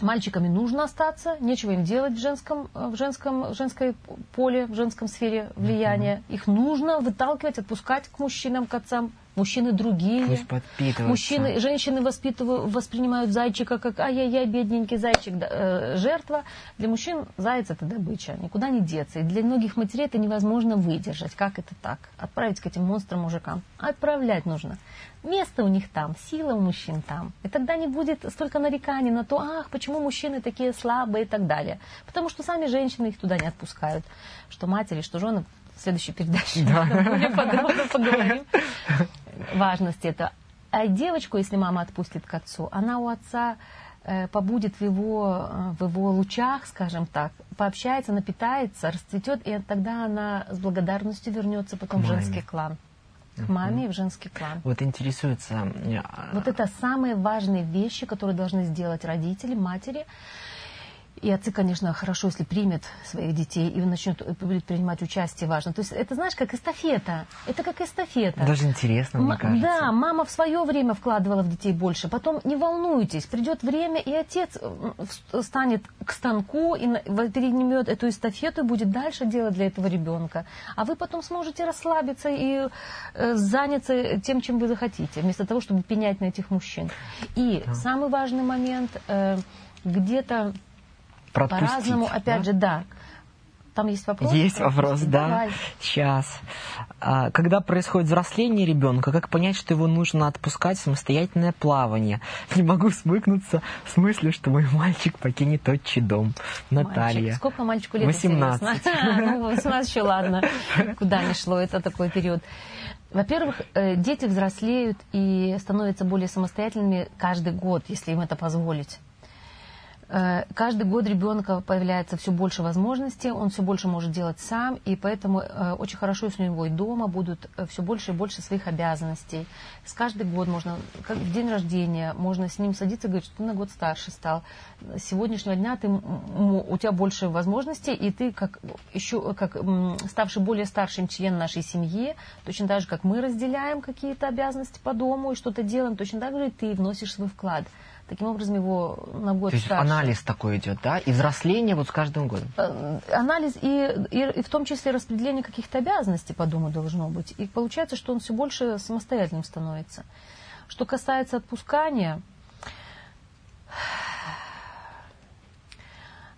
Мальчиками нужно остаться, нечего им делать в женском, в женском, в женской поле, в женском сфере влияния. Их нужно выталкивать, отпускать к мужчинам, к отцам мужчины другие. Пусть подпитываются. Мужчины, женщины воспитывают, воспринимают зайчика как ай-яй-яй, бедненький зайчик, э, жертва. Для мужчин заяц это добыча, никуда не деться. И для многих матерей это невозможно выдержать. Как это так? Отправить к этим монстрам мужикам. Отправлять нужно. Место у них там, сила у мужчин там. И тогда не будет столько нареканий на то, ах, почему мужчины такие слабые и так далее. Потому что сами женщины их туда не отпускают. Что матери, что жены в следующей передаче да. более подробно поговорим важности это. А девочку, если мама отпустит к отцу, она у отца э, побудет в его, э, в его лучах, скажем так, пообщается, напитается, расцветет, и тогда она с благодарностью вернется потом в женский клан. К маме и в женский клан. Вот интересуется... Э, вот это самые важные вещи, которые должны сделать родители, матери, и отцы, конечно, хорошо, если примет своих детей и начнет будет принимать участие, важно. То есть это, знаешь, как эстафета. Это как эстафета. Даже интересно, мне кажется. Да, мама в свое время вкладывала в детей больше. Потом не волнуйтесь, придет время, и отец станет к станку и перенимет эту эстафету и будет дальше делать для этого ребенка. А вы потом сможете расслабиться и э, заняться тем, чем вы захотите, вместо того, чтобы пенять на этих мужчин. И да. самый важный момент, э, где-то по-разному, опять да? же, да. Там есть вопрос? Есть вопрос, да. Давай. Сейчас. А, когда происходит взросление ребенка, как понять, что его нужно отпускать в самостоятельное плавание? Не могу смыкнуться в смысле, что мой мальчик покинет отчий дом. Наталья. Мальчик. Сколько мальчику лет? 18. Ну, 18 еще ладно. Куда не шло, это такой период. Во-первых, э, дети взрослеют и становятся более самостоятельными каждый год, если им это позволить. Э, каждый год ребенка появляется все больше возможностей, он все больше может делать сам, и поэтому э, очень хорошо, если у него и дома будут э, все больше и больше своих обязанностей. С каждый год можно, как в день рождения, можно с ним садиться и говорить, что ты на год старше стал. С сегодняшнего дня ты, у тебя больше возможностей, и ты как еще как ставший более старшим член нашей семьи, точно так же, как мы разделяем какие-то обязанности по дому и что-то делаем, точно так же и ты вносишь свой вклад. Таким образом, его на год То есть старше. анализ такой идет, да? И взросление вот с каждым годом? Э, анализ и, и, и в том числе распределение каких-то обязанностей по дому должно быть. И получается, что он все больше самостоятельным становится. Что касается отпускания,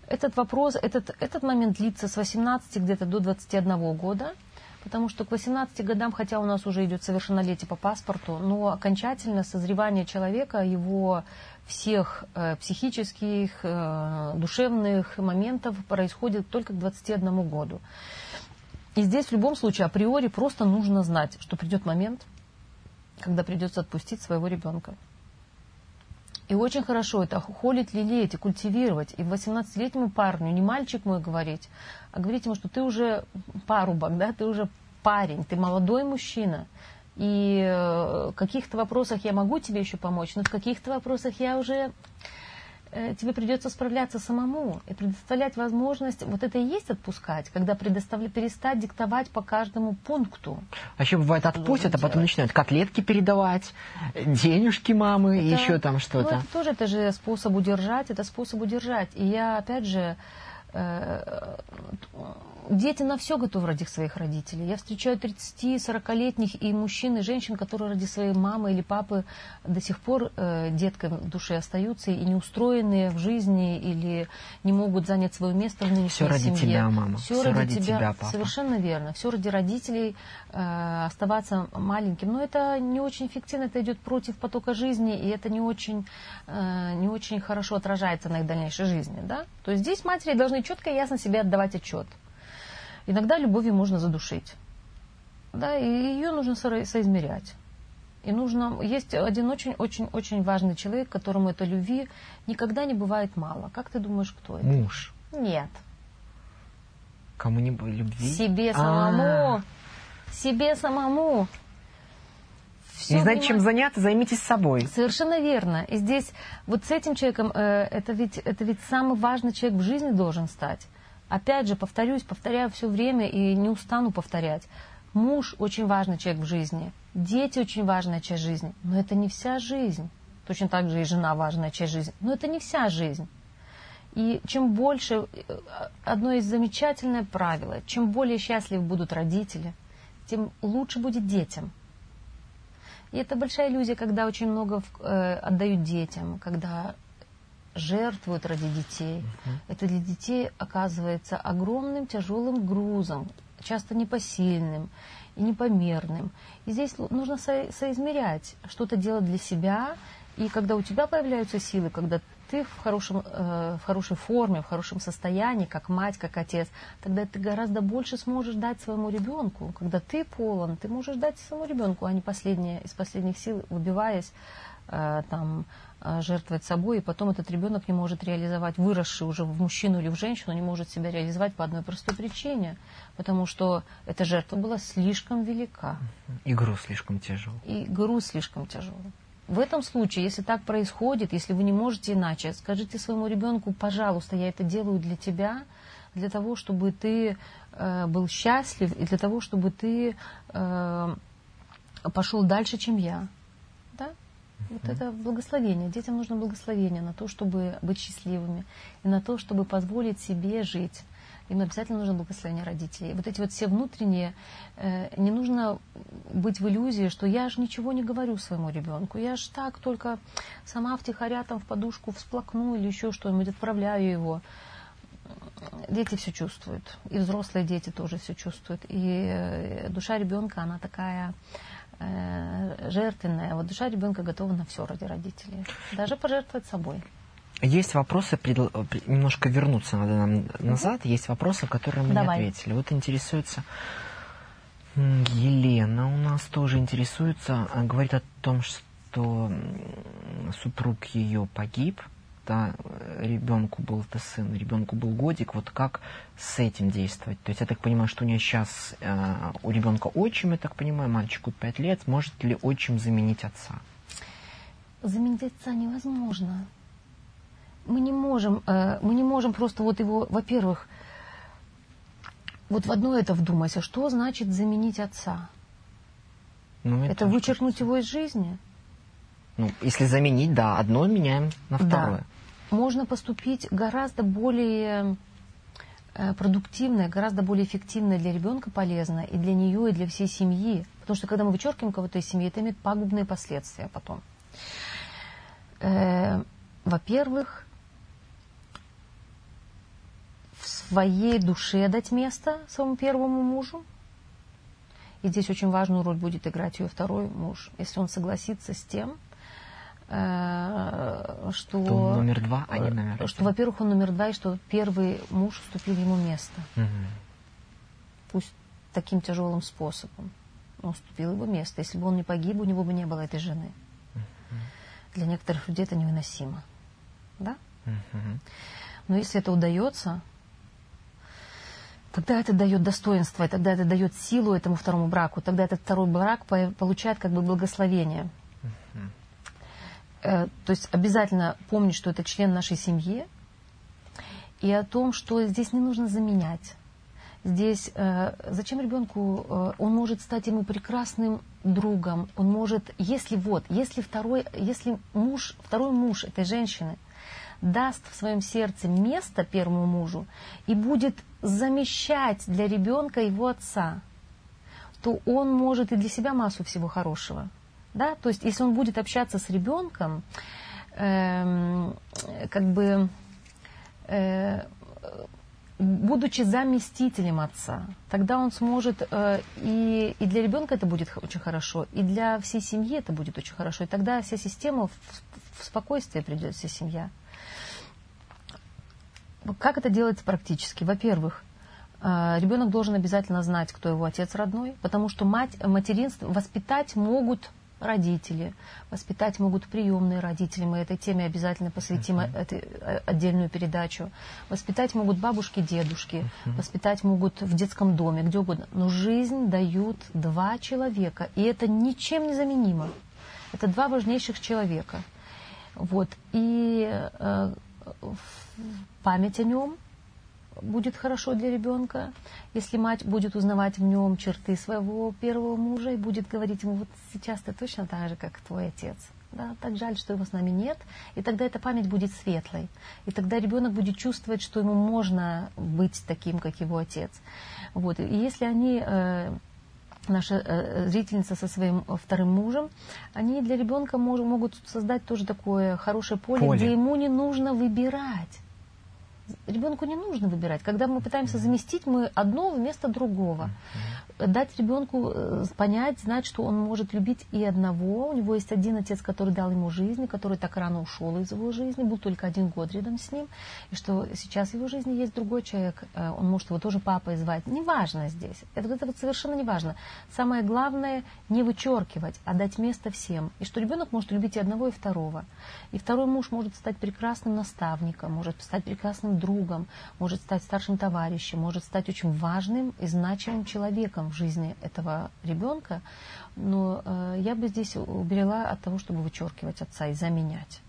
этот вопрос, этот, этот момент длится с 18 где-то до 21 года – Потому что к 18 годам, хотя у нас уже идет совершеннолетие по паспорту, но окончательно созревание человека, его всех э, психических, э, душевных моментов происходит только к 21 году. И здесь в любом случае априори просто нужно знать, что придет момент, когда придется отпустить своего ребенка. И очень хорошо это холить, лелеять и культивировать. И 18-летнему парню, не мальчик мой говорить, а говорить ему, что ты уже парубок, да, ты уже парень, ты молодой мужчина. И э, в каких-то вопросах я могу тебе еще помочь, но в каких-то вопросах я уже тебе придется справляться самому и предоставлять возможность, вот это и есть отпускать, когда предоставлять, перестать диктовать по каждому пункту. А еще бывает отпустят, а потом начинают котлетки передавать, денежки мамы это, и еще там что-то. Ну, это тоже это же способ удержать, это способ удержать. И я опять же э, дети на все готовы ради своих родителей. Я встречаю 30-40-летних и мужчин, и женщин, которые ради своей мамы или папы до сих пор э, детками в душе остаются и не устроенные в жизни или не могут занять свое место в нынешней все ради семье. тебя, мама. Все, все ради, ради тебя, тебя, папа. Совершенно верно. Все ради родителей э, оставаться маленьким. Но это не очень эффективно, это идет против потока жизни, и это не очень, э, не очень хорошо отражается на их дальнейшей жизни. Да? То есть здесь матери должны четко и ясно себе отдавать отчет. Иногда любовью можно задушить. Да, и ее нужно соизмерять. И нужно... Есть один очень-очень-очень важный человек, которому этой любви никогда не бывает мало. Как ты думаешь, кто это? Муж. Нет. Кому не любви? Себе самому. А-а-а. Себе самому. Все не знаете, чем заняться, займитесь собой. Совершенно верно. И здесь вот с этим человеком, э, это, ведь, это ведь самый важный человек в жизни должен стать. Опять же, повторюсь, повторяю все время и не устану повторять. Муж очень важный человек в жизни, дети очень важная часть жизни, но это не вся жизнь. Точно так же и жена важная часть жизни, но это не вся жизнь. И чем больше, э, одно из замечательных правил, чем более счастливы будут родители, тем лучше будет детям. И это большая иллюзия, когда очень много э, отдают детям, когда жертвуют ради детей. uh Это для детей оказывается огромным тяжелым грузом, часто непосильным и непомерным. И здесь нужно со- соизмерять, что-то делать для себя. И когда у тебя появляются силы, когда ты в, хорошем, э, в хорошей форме, в хорошем состоянии, как мать, как отец, тогда ты гораздо больше сможешь дать своему ребенку. Когда ты полон, ты можешь дать своему ребенку, а не последние, из последних сил, выбиваясь э, там, жертвовать собой, и потом этот ребенок не может реализовать, выросший уже в мужчину или в женщину, не может себя реализовать по одной простой причине, потому что эта жертва была слишком велика. И груз слишком тяжел. И груз слишком тяжел. В этом случае, если так происходит, если вы не можете иначе, скажите своему ребенку, пожалуйста, я это делаю для тебя, для того, чтобы ты э, был счастлив, и для того, чтобы ты э, пошел дальше, чем я. Да? Вот это благословение. Детям нужно благословение на то, чтобы быть счастливыми, и на то, чтобы позволить себе жить. Им обязательно нужно благословение родителей. Вот эти вот все внутренние, э, не нужно быть в иллюзии, что я же ничего не говорю своему ребенку, я же так только сама втихаря там в подушку всплакну или еще что-нибудь, отправляю его. Дети все чувствуют, и взрослые дети тоже все чувствуют. И э, душа ребенка, она такая жертвенная. Вот душа ребенка готова на все ради родителей. Даже пожертвовать собой. Есть вопросы, немножко вернуться надо нам назад. Угу. Есть вопросы, которые мы Давай. не ответили. Вот интересуется Елена у нас тоже интересуется, а, говорит о том, что супруг ее погиб да, ребенку был это сын, ребенку был годик, вот как с этим действовать? То есть я так понимаю, что у нее сейчас, э, у ребенка отчим, я так понимаю, мальчику 5 лет, может ли отчим заменить отца? Заменить отца невозможно. Мы не можем, э, мы не можем просто вот его, во-первых, вот в одно это вдумайся, что значит заменить отца? Ну, это, это вычеркнуть его из жизни? Ну, если заменить, да, одно меняем на второе. Да можно поступить гораздо более э, продуктивно, гораздо более эффективно для ребенка полезно и для нее, и для всей семьи. Потому что когда мы вычеркиваем кого-то из семьи, это имеет пагубные последствия потом. Э, во-первых, в своей душе дать место своему первому мужу. И здесь очень важную роль будет играть ее второй муж. Если он согласится с тем, что, что номер два, а не номер один. Что, во-первых, он номер два, и что первый муж уступил ему место. Угу. Пусть таким тяжелым способом. Он уступил его место. Если бы он не погиб, у него бы не было этой жены. Угу. для некоторых людей это невыносимо. Да? Но если это удается, тогда это дает достоинство, и тогда это дает силу этому второму браку, тогда этот второй брак получает как бы благословение. Э, то есть обязательно помнить, что это член нашей семьи, и о том, что здесь не нужно заменять. Здесь э, зачем ребенку, э, он может стать ему прекрасным другом, он может, если вот, если второй, если муж, второй муж этой женщины даст в своем сердце место первому мужу и будет замещать для ребенка его отца, то он может и для себя массу всего хорошего. Да? То есть, если он будет общаться с ребенком, э, как бы э, будучи заместителем отца, тогда он сможет, э, и, и для ребенка это будет очень хорошо, и для всей семьи это будет очень хорошо, и тогда вся система в, в спокойствие придет, вся семья. Как это делается практически? Во-первых, э, ребенок должен обязательно знать, кто его отец родной, потому что мать, материнство воспитать могут родители, воспитать могут приемные родители, мы этой теме обязательно посвятим uh-huh. этой, э, отдельную передачу. Воспитать могут бабушки, дедушки, uh-huh. воспитать могут в детском доме, где угодно. Но жизнь дают два человека, и это ничем не заменимо. Это два важнейших человека. Вот. И э, память о нем будет хорошо для ребенка, если мать будет узнавать в нем черты своего первого мужа и будет говорить ему, вот сейчас ты точно так же, как твой отец. Да, так жаль, что его с нами нет. И тогда эта память будет светлой. И тогда ребенок будет чувствовать, что ему можно быть таким, как его отец. Вот. И если они э, наша э, зрительница со своим вторым мужем, они для ребенка мож, могут создать тоже такое хорошее поле, поле, где ему не нужно выбирать. Ребенку не нужно выбирать. Когда мы пытаемся заместить, мы одно вместо другого. Дать ребенку э, понять, знать, что он может любить и одного. У него есть один отец, который дал ему жизнь, который так рано ушел из его жизни, был только один год рядом с ним. И что сейчас в его жизни есть другой человек, э, он может его тоже папой звать. Неважно здесь. Это, это вот совершенно неважно. Самое главное не вычеркивать, а дать место всем. И что ребенок может любить и одного, и второго. И второй муж может стать прекрасным наставником, может стать прекрасным другом, может стать старшим товарищем, может стать очень важным и значимым человеком в жизни этого ребенка. Но э, я бы здесь уберегла от того, чтобы вычеркивать отца и заменять.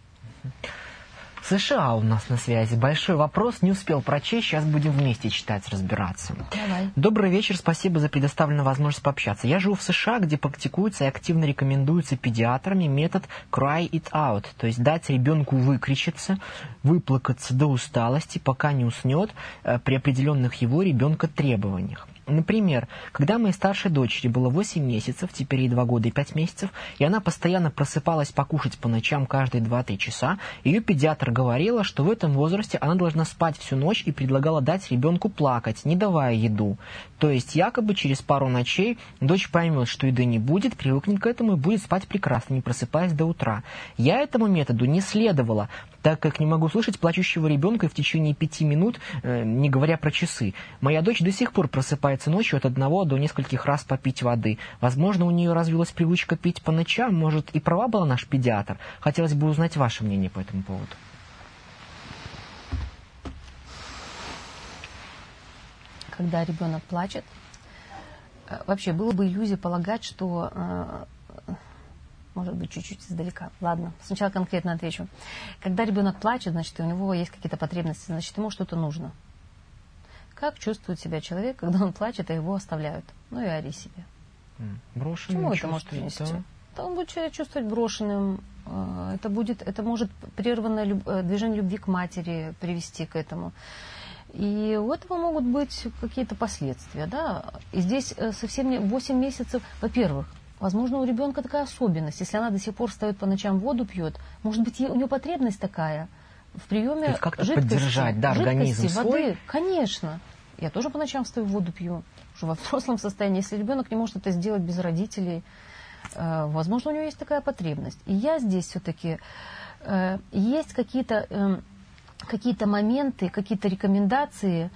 США у нас на связи. Большой вопрос, не успел прочесть, сейчас будем вместе читать, разбираться. Давай. Добрый вечер, спасибо за предоставленную возможность пообщаться. Я живу в США, где практикуется и активно рекомендуется педиатрами метод cry it out, то есть дать ребенку выкричиться, выплакаться до усталости, пока не уснет э, при определенных его ребенка требованиях. Например, когда моей старшей дочери было 8 месяцев, теперь ей 2 года и 5 месяцев, и она постоянно просыпалась покушать по ночам каждые 2-3 часа, ее педиатр говорила, что в этом возрасте она должна спать всю ночь и предлагала дать ребенку плакать, не давая еду. То есть якобы через пару ночей дочь поймет, что еды не будет, привыкнет к этому и будет спать прекрасно, не просыпаясь до утра. Я этому методу не следовала, так как не могу слышать плачущего ребенка в течение пяти минут, э, не говоря про часы. Моя дочь до сих пор просыпается ночью от одного до нескольких раз попить воды. Возможно, у нее развилась привычка пить по ночам, может, и права была наш педиатр. Хотелось бы узнать ваше мнение по этому поводу. Когда ребенок плачет, э, вообще было бы иллюзия полагать, что э, может быть, чуть-чуть издалека. Ладно, сначала конкретно отвечу. Когда ребенок плачет, значит, у него есть какие-то потребности, значит, ему что-то нужно. Как чувствует себя человек, когда он плачет, а его оставляют? Ну и ори себе. Брошенным Почему это может принести? Да? да, он будет себя чувствовать брошенным. Э, это, будет, это может прерванное люб, э, движение любви к матери привести к этому. И у этого могут быть какие-то последствия. Да? И здесь э, совсем не 8 месяцев, во-первых, Возможно, у ребенка такая особенность. Если она до сих пор встает по ночам воду пьет, может быть, у нее потребность такая в приеме То как жидкости, поддержать, да, жидкости, свой? воды. Конечно. Я тоже по ночам встаю, воду пью. Уже во взрослом состоянии. Если ребенок не может это сделать без родителей, э, возможно, у него есть такая потребность. И я здесь все-таки... Э, есть какие-то э, какие моменты, какие-то рекомендации,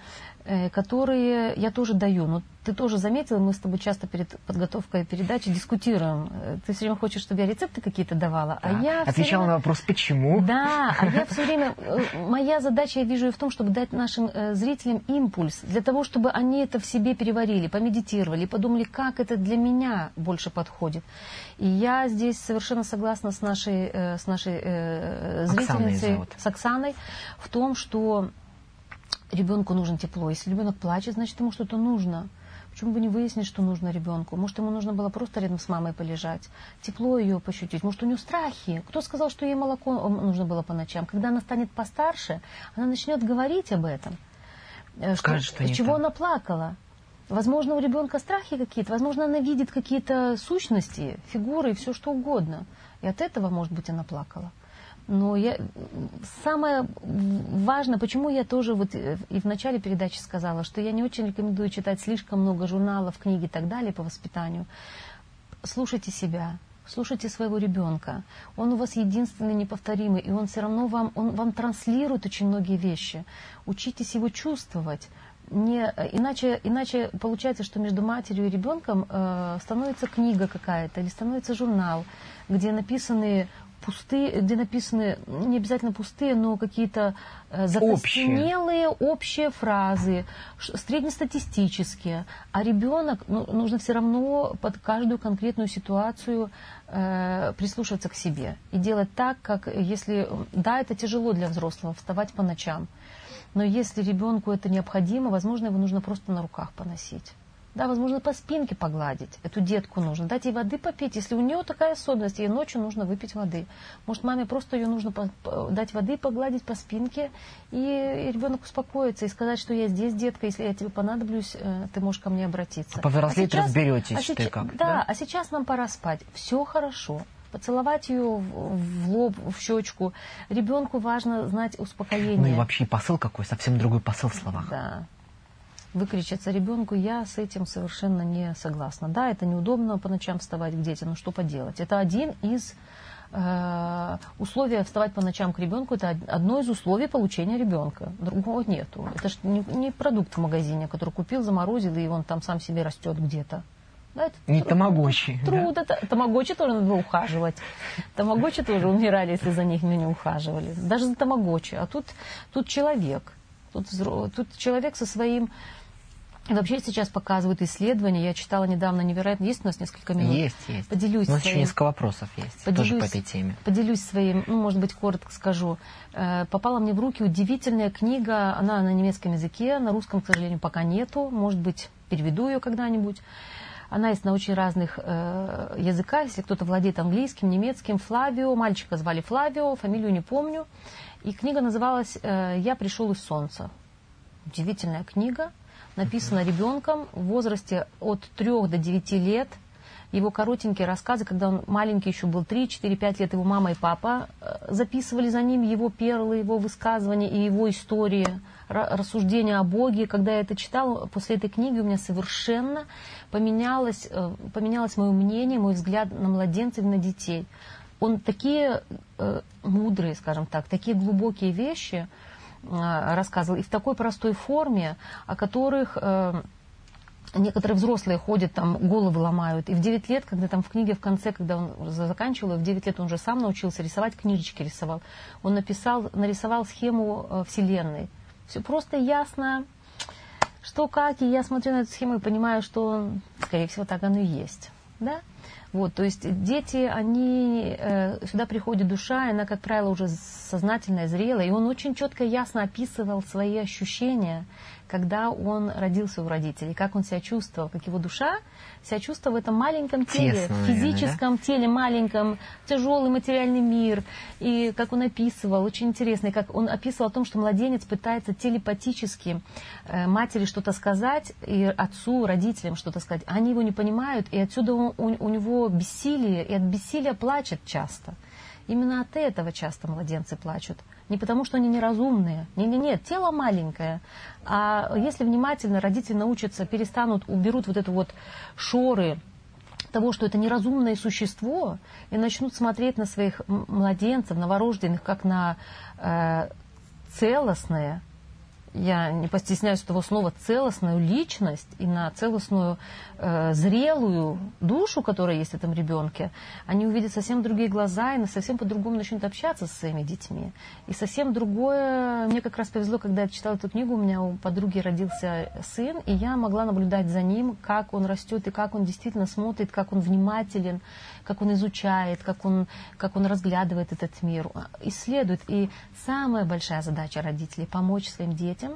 которые я тоже даю. Но ты тоже заметила, мы с тобой часто перед подготовкой передачи дискутируем. Э, ты все время хочешь, чтобы я рецепты какие-то давала, да. а я отвечала время... на вопрос почему. Да, а я все время э, моя задача я вижу в том, чтобы дать нашим э, зрителям импульс для того, чтобы они это в себе переварили, помедитировали, подумали, как это для меня больше подходит. И я здесь совершенно согласна с нашей с нашей зрительницей, с Оксаной, в том, что ребенку нужно тепло. Если ребенок плачет, значит ему что-то нужно. Почему бы не выяснить, что нужно ребенку? Может, ему нужно было просто рядом с мамой полежать, тепло ее пощутить. Может, у нее страхи. Кто сказал, что ей молоко нужно было по ночам? Когда она станет постарше, она начнет говорить об этом. Э, Скажет, что, что чего так. она плакала. Возможно, у ребенка страхи какие-то, возможно, она видит какие-то сущности, фигуры, все что угодно. И от этого, может быть, она плакала. Но я, самое важное, почему я тоже вот э, и в начале передачи сказала, что я не очень рекомендую читать слишком много журналов, книг и так далее по воспитанию. Слушайте себя, слушайте своего ребенка. Он у вас единственный, неповторимый, и он все равно вам, он вам транслирует очень многие вещи. Учитесь его чувствовать. Не, иначе, иначе получается, что между матерью и ребенком э, становится книга какая-то или становится журнал, где написаны пустые, где написаны не обязательно пустые, но какие-то э, закостенелые общие. общие фразы, среднестатистические. А ребенок ну, нужно все равно под каждую конкретную ситуацию э, прислушиваться к себе и делать так, как если да, это тяжело для взрослого вставать по ночам, но если ребенку это необходимо, возможно, его нужно просто на руках поносить. Да, возможно, по спинке погладить. Эту детку нужно. Дать ей воды попить. Если у нее такая особенность, ей ночью нужно выпить воды. Может, маме просто ее нужно дать воды, погладить по спинке, и ребенок успокоится, и сказать, что я здесь, детка, если я тебе понадоблюсь, э, ты можешь ко мне обратиться. Повзрослеть а разберетесь, а ты как. Да, да, а сейчас нам пора спать. Все хорошо поцеловать ее в лоб, в щечку. Ребенку важно знать успокоение. Ну и вообще посыл какой, совсем другой посыл в словах. Да выкричаться ребенку, я с этим совершенно не согласна. Да, это неудобно по ночам вставать к детям, но что поделать. Это один из э, условий вставать по ночам к ребенку, это одно из условий получения ребенка. Другого нету. Это же не, не продукт в магазине, который купил, заморозил, и он там сам себе растет где-то. Да, это не тамагочи. Труд, да? это, тамагочи тоже надо ухаживать. Тамагочи тоже умирали, если за них не ухаживали. Даже за тамагочи. А тут, тут человек. Тут, тут человек со своим и вообще сейчас показывают исследования. Я читала недавно невероятно. Есть у нас несколько минут? Есть, есть. Поделюсь у нас своим... еще несколько вопросов есть. Поделюсь, тоже по этой теме. Поделюсь своим, ну, может быть, коротко скажу. Э, попала мне в руки удивительная книга. Она на немецком языке, на русском, к сожалению, пока нету. Может быть, переведу ее когда-нибудь. Она есть на очень разных э, языках. Если кто-то владеет английским, немецким, Флавио. Мальчика звали Флавио, фамилию не помню. И книга называлась э, «Я пришел из солнца». Удивительная книга написано ребенком в возрасте от 3 до 9 лет. Его коротенькие рассказы, когда он маленький еще был, 3, 4, 5 лет, его мама и папа э, записывали за ним его перлы, его высказывания и его истории, рассуждения о Боге. Когда я это читала, после этой книги у меня совершенно поменялось, э, поменялось мое мнение, мой взгляд на младенцев, на детей. Он такие э, мудрые, скажем так, такие глубокие вещи – рассказывал, и в такой простой форме, о которых э, некоторые взрослые ходят, там головы ломают. И в 9 лет, когда там в книге в конце, когда он заканчивал, в 9 лет он уже сам научился рисовать, книжечки рисовал. Он написал, нарисовал схему э, Вселенной. Все просто ясно, что как, и я смотрю на эту схему и понимаю, что, скорее всего, так оно и есть. Да? Вот, то есть дети, они, э, сюда приходит душа, и она, как правило, уже сознательная, зрелая, и он очень четко, ясно описывал свои ощущения, когда он родился у родителей, как он себя чувствовал, как его душа себя чувствовала в этом маленьком теле, Тесно, в физическом да? теле маленьком, тяжелый материальный мир. И как он описывал, очень интересно, и как он описывал о том, что младенец пытается телепатически э, матери что-то сказать, и отцу, родителям что-то сказать. Они его не понимают, и отсюда у, у, у него бессилие, и от бессилия плачет часто. Именно от этого часто младенцы плачут. Не потому, что они неразумные. Нет, тело маленькое. А если внимательно родители научатся, перестанут, уберут вот это вот шоры того, что это неразумное существо, и начнут смотреть на своих младенцев, новорожденных, как на э, целостное, я не постесняюсь этого слова, целостную личность и на целостную э, зрелую душу, которая есть в этом ребенке, они увидят совсем другие глаза и совсем по-другому начнут общаться со своими детьми. И совсем другое, мне как раз повезло, когда я читала эту книгу, у меня у подруги родился сын, и я могла наблюдать за ним, как он растет и как он действительно смотрит, как он внимателен, как он изучает, как он, как он разглядывает этот мир, исследует. И самая большая задача родителей – помочь своим детям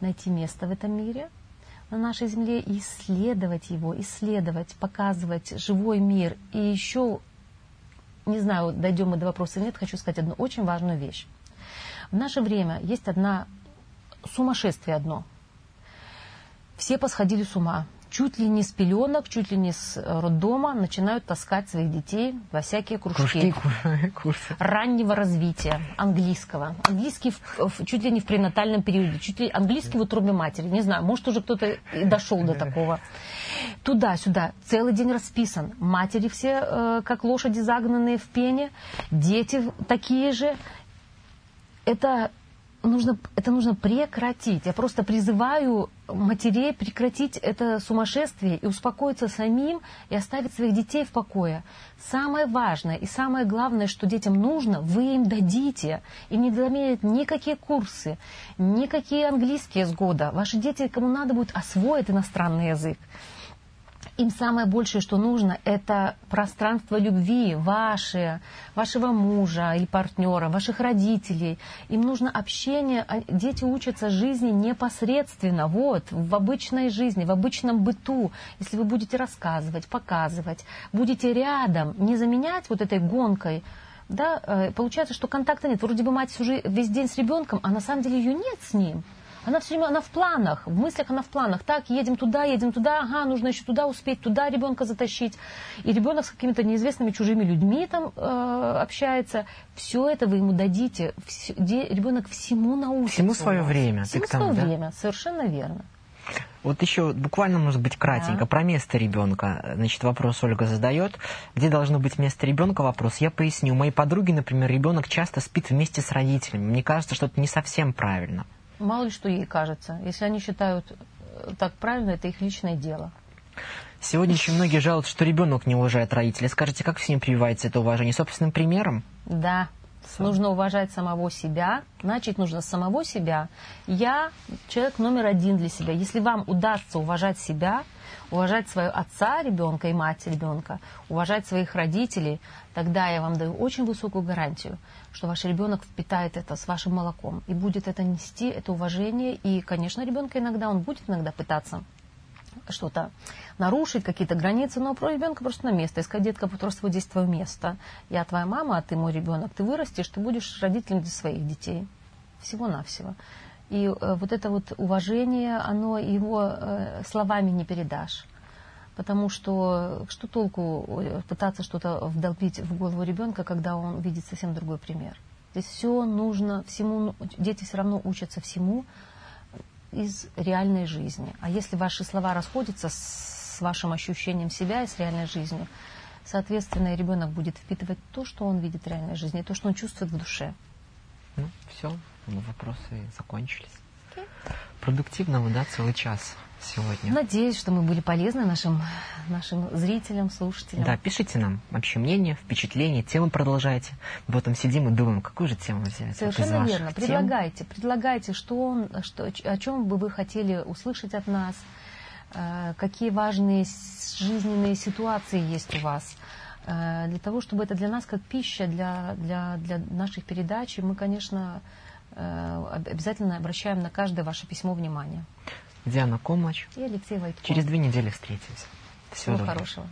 найти место в этом мире, на нашей земле, и исследовать его, исследовать, показывать живой мир. И еще, не знаю, дойдем мы до вопроса или нет, хочу сказать одну очень важную вещь. В наше время есть одна сумасшествие одно. Все посходили с ума чуть ли не с пеленок, чуть ли не с э, роддома начинают таскать своих детей во всякие кружки. кружки курсы. Раннего развития английского. Английский в, в, чуть ли не в пренатальном периоде, чуть ли английский в утробе матери. Не знаю, может уже кто-то и дошел до такого. Туда-сюда целый день расписан. Матери все э, как лошади загнанные в пене, дети такие же. Это нужно, это нужно прекратить. Я просто призываю матерей прекратить это сумасшествие и успокоиться самим и оставить своих детей в покое. Самое важное и самое главное, что детям нужно, вы им дадите. И не заменят никакие курсы, никакие английские с года. Ваши дети, кому надо будет, освоить иностранный язык. Им самое большее, что нужно, это пространство любви ваше, вашего мужа или партнера, ваших родителей. Им нужно общение. А дети учатся жизни непосредственно, вот, в обычной жизни, в обычном быту. Если вы будете рассказывать, показывать, будете рядом, не заменять вот этой гонкой, да, э, получается, что контакта нет. Вроде бы мать уже весь день с ребенком, а на самом деле ее нет с ним. Она все время, она в планах, в мыслях она в планах. Так, едем туда, едем туда, ага, нужно еще туда успеть, туда ребенка затащить. И ребенок с какими-то неизвестными чужими людьми там э, общается. Все это вы ему дадите. Все, де, ребенок всему научится. Всему свое время. Всему свое да? время, совершенно верно. Вот еще буквально, может быть, кратенько, да. про место ребенка. Значит, вопрос Ольга задает. Где должно быть место ребенка? Вопрос. Я поясню. У моей подруги, например, ребенок часто спит вместе с родителями. Мне кажется, что это не совсем правильно. Мало ли что ей кажется. Если они считают э, так правильно, это их личное дело. Сегодня очень многие жалуются, что ребенок не уважает родителей. Скажите, как с ним прививается это уважение? Собственным примером? Да. Сам. Нужно уважать самого себя. Значит, нужно самого себя. Я человек номер один для себя. Если вам удастся уважать себя, уважать своего отца ребенка и мать ребенка, уважать своих родителей, тогда я вам даю очень высокую гарантию, что ваш ребенок впитает это с вашим молоком и будет это нести, это уважение. И, конечно, ребенка иногда, он будет иногда пытаться что-то нарушить, какие-то границы, но про ребенка просто на место. Искать детка, просто вот здесь твое место. Я твоя мама, а ты мой ребенок. Ты вырастешь, ты будешь родителем для своих детей. Всего-навсего. И э, вот это вот уважение, оно его э, словами не передашь. Потому что что толку э, пытаться что-то вдолбить в голову ребенка, когда он видит совсем другой пример. Здесь все нужно, всему, дети все равно учатся всему из реальной жизни. А если ваши слова расходятся с вашим ощущением себя и с реальной жизнью, соответственно, ребенок будет впитывать то, что он видит в реальной жизни, то, что он чувствует в душе. Ну, все, вопросы закончились. Okay. Продуктивного, да, целый час сегодня. Надеюсь, что мы были полезны нашим, нашим зрителям, слушателям. Да, пишите нам вообще мнение, впечатления, темы продолжайте. Вот там сидим и думаем, какую же тему взять. Совершенно вот верно. Тем. Предлагайте, предлагайте, что, что, о чем бы вы хотели услышать от нас, э, какие важные жизненные ситуации есть у вас э, для того, чтобы это для нас как пища для, для, для наших передач. Мы, конечно, э, обязательно обращаем на каждое ваше письмо внимание. Диана Комач. И Алексей Войтко. Через две недели встретимся. Всего, Всего хорошего.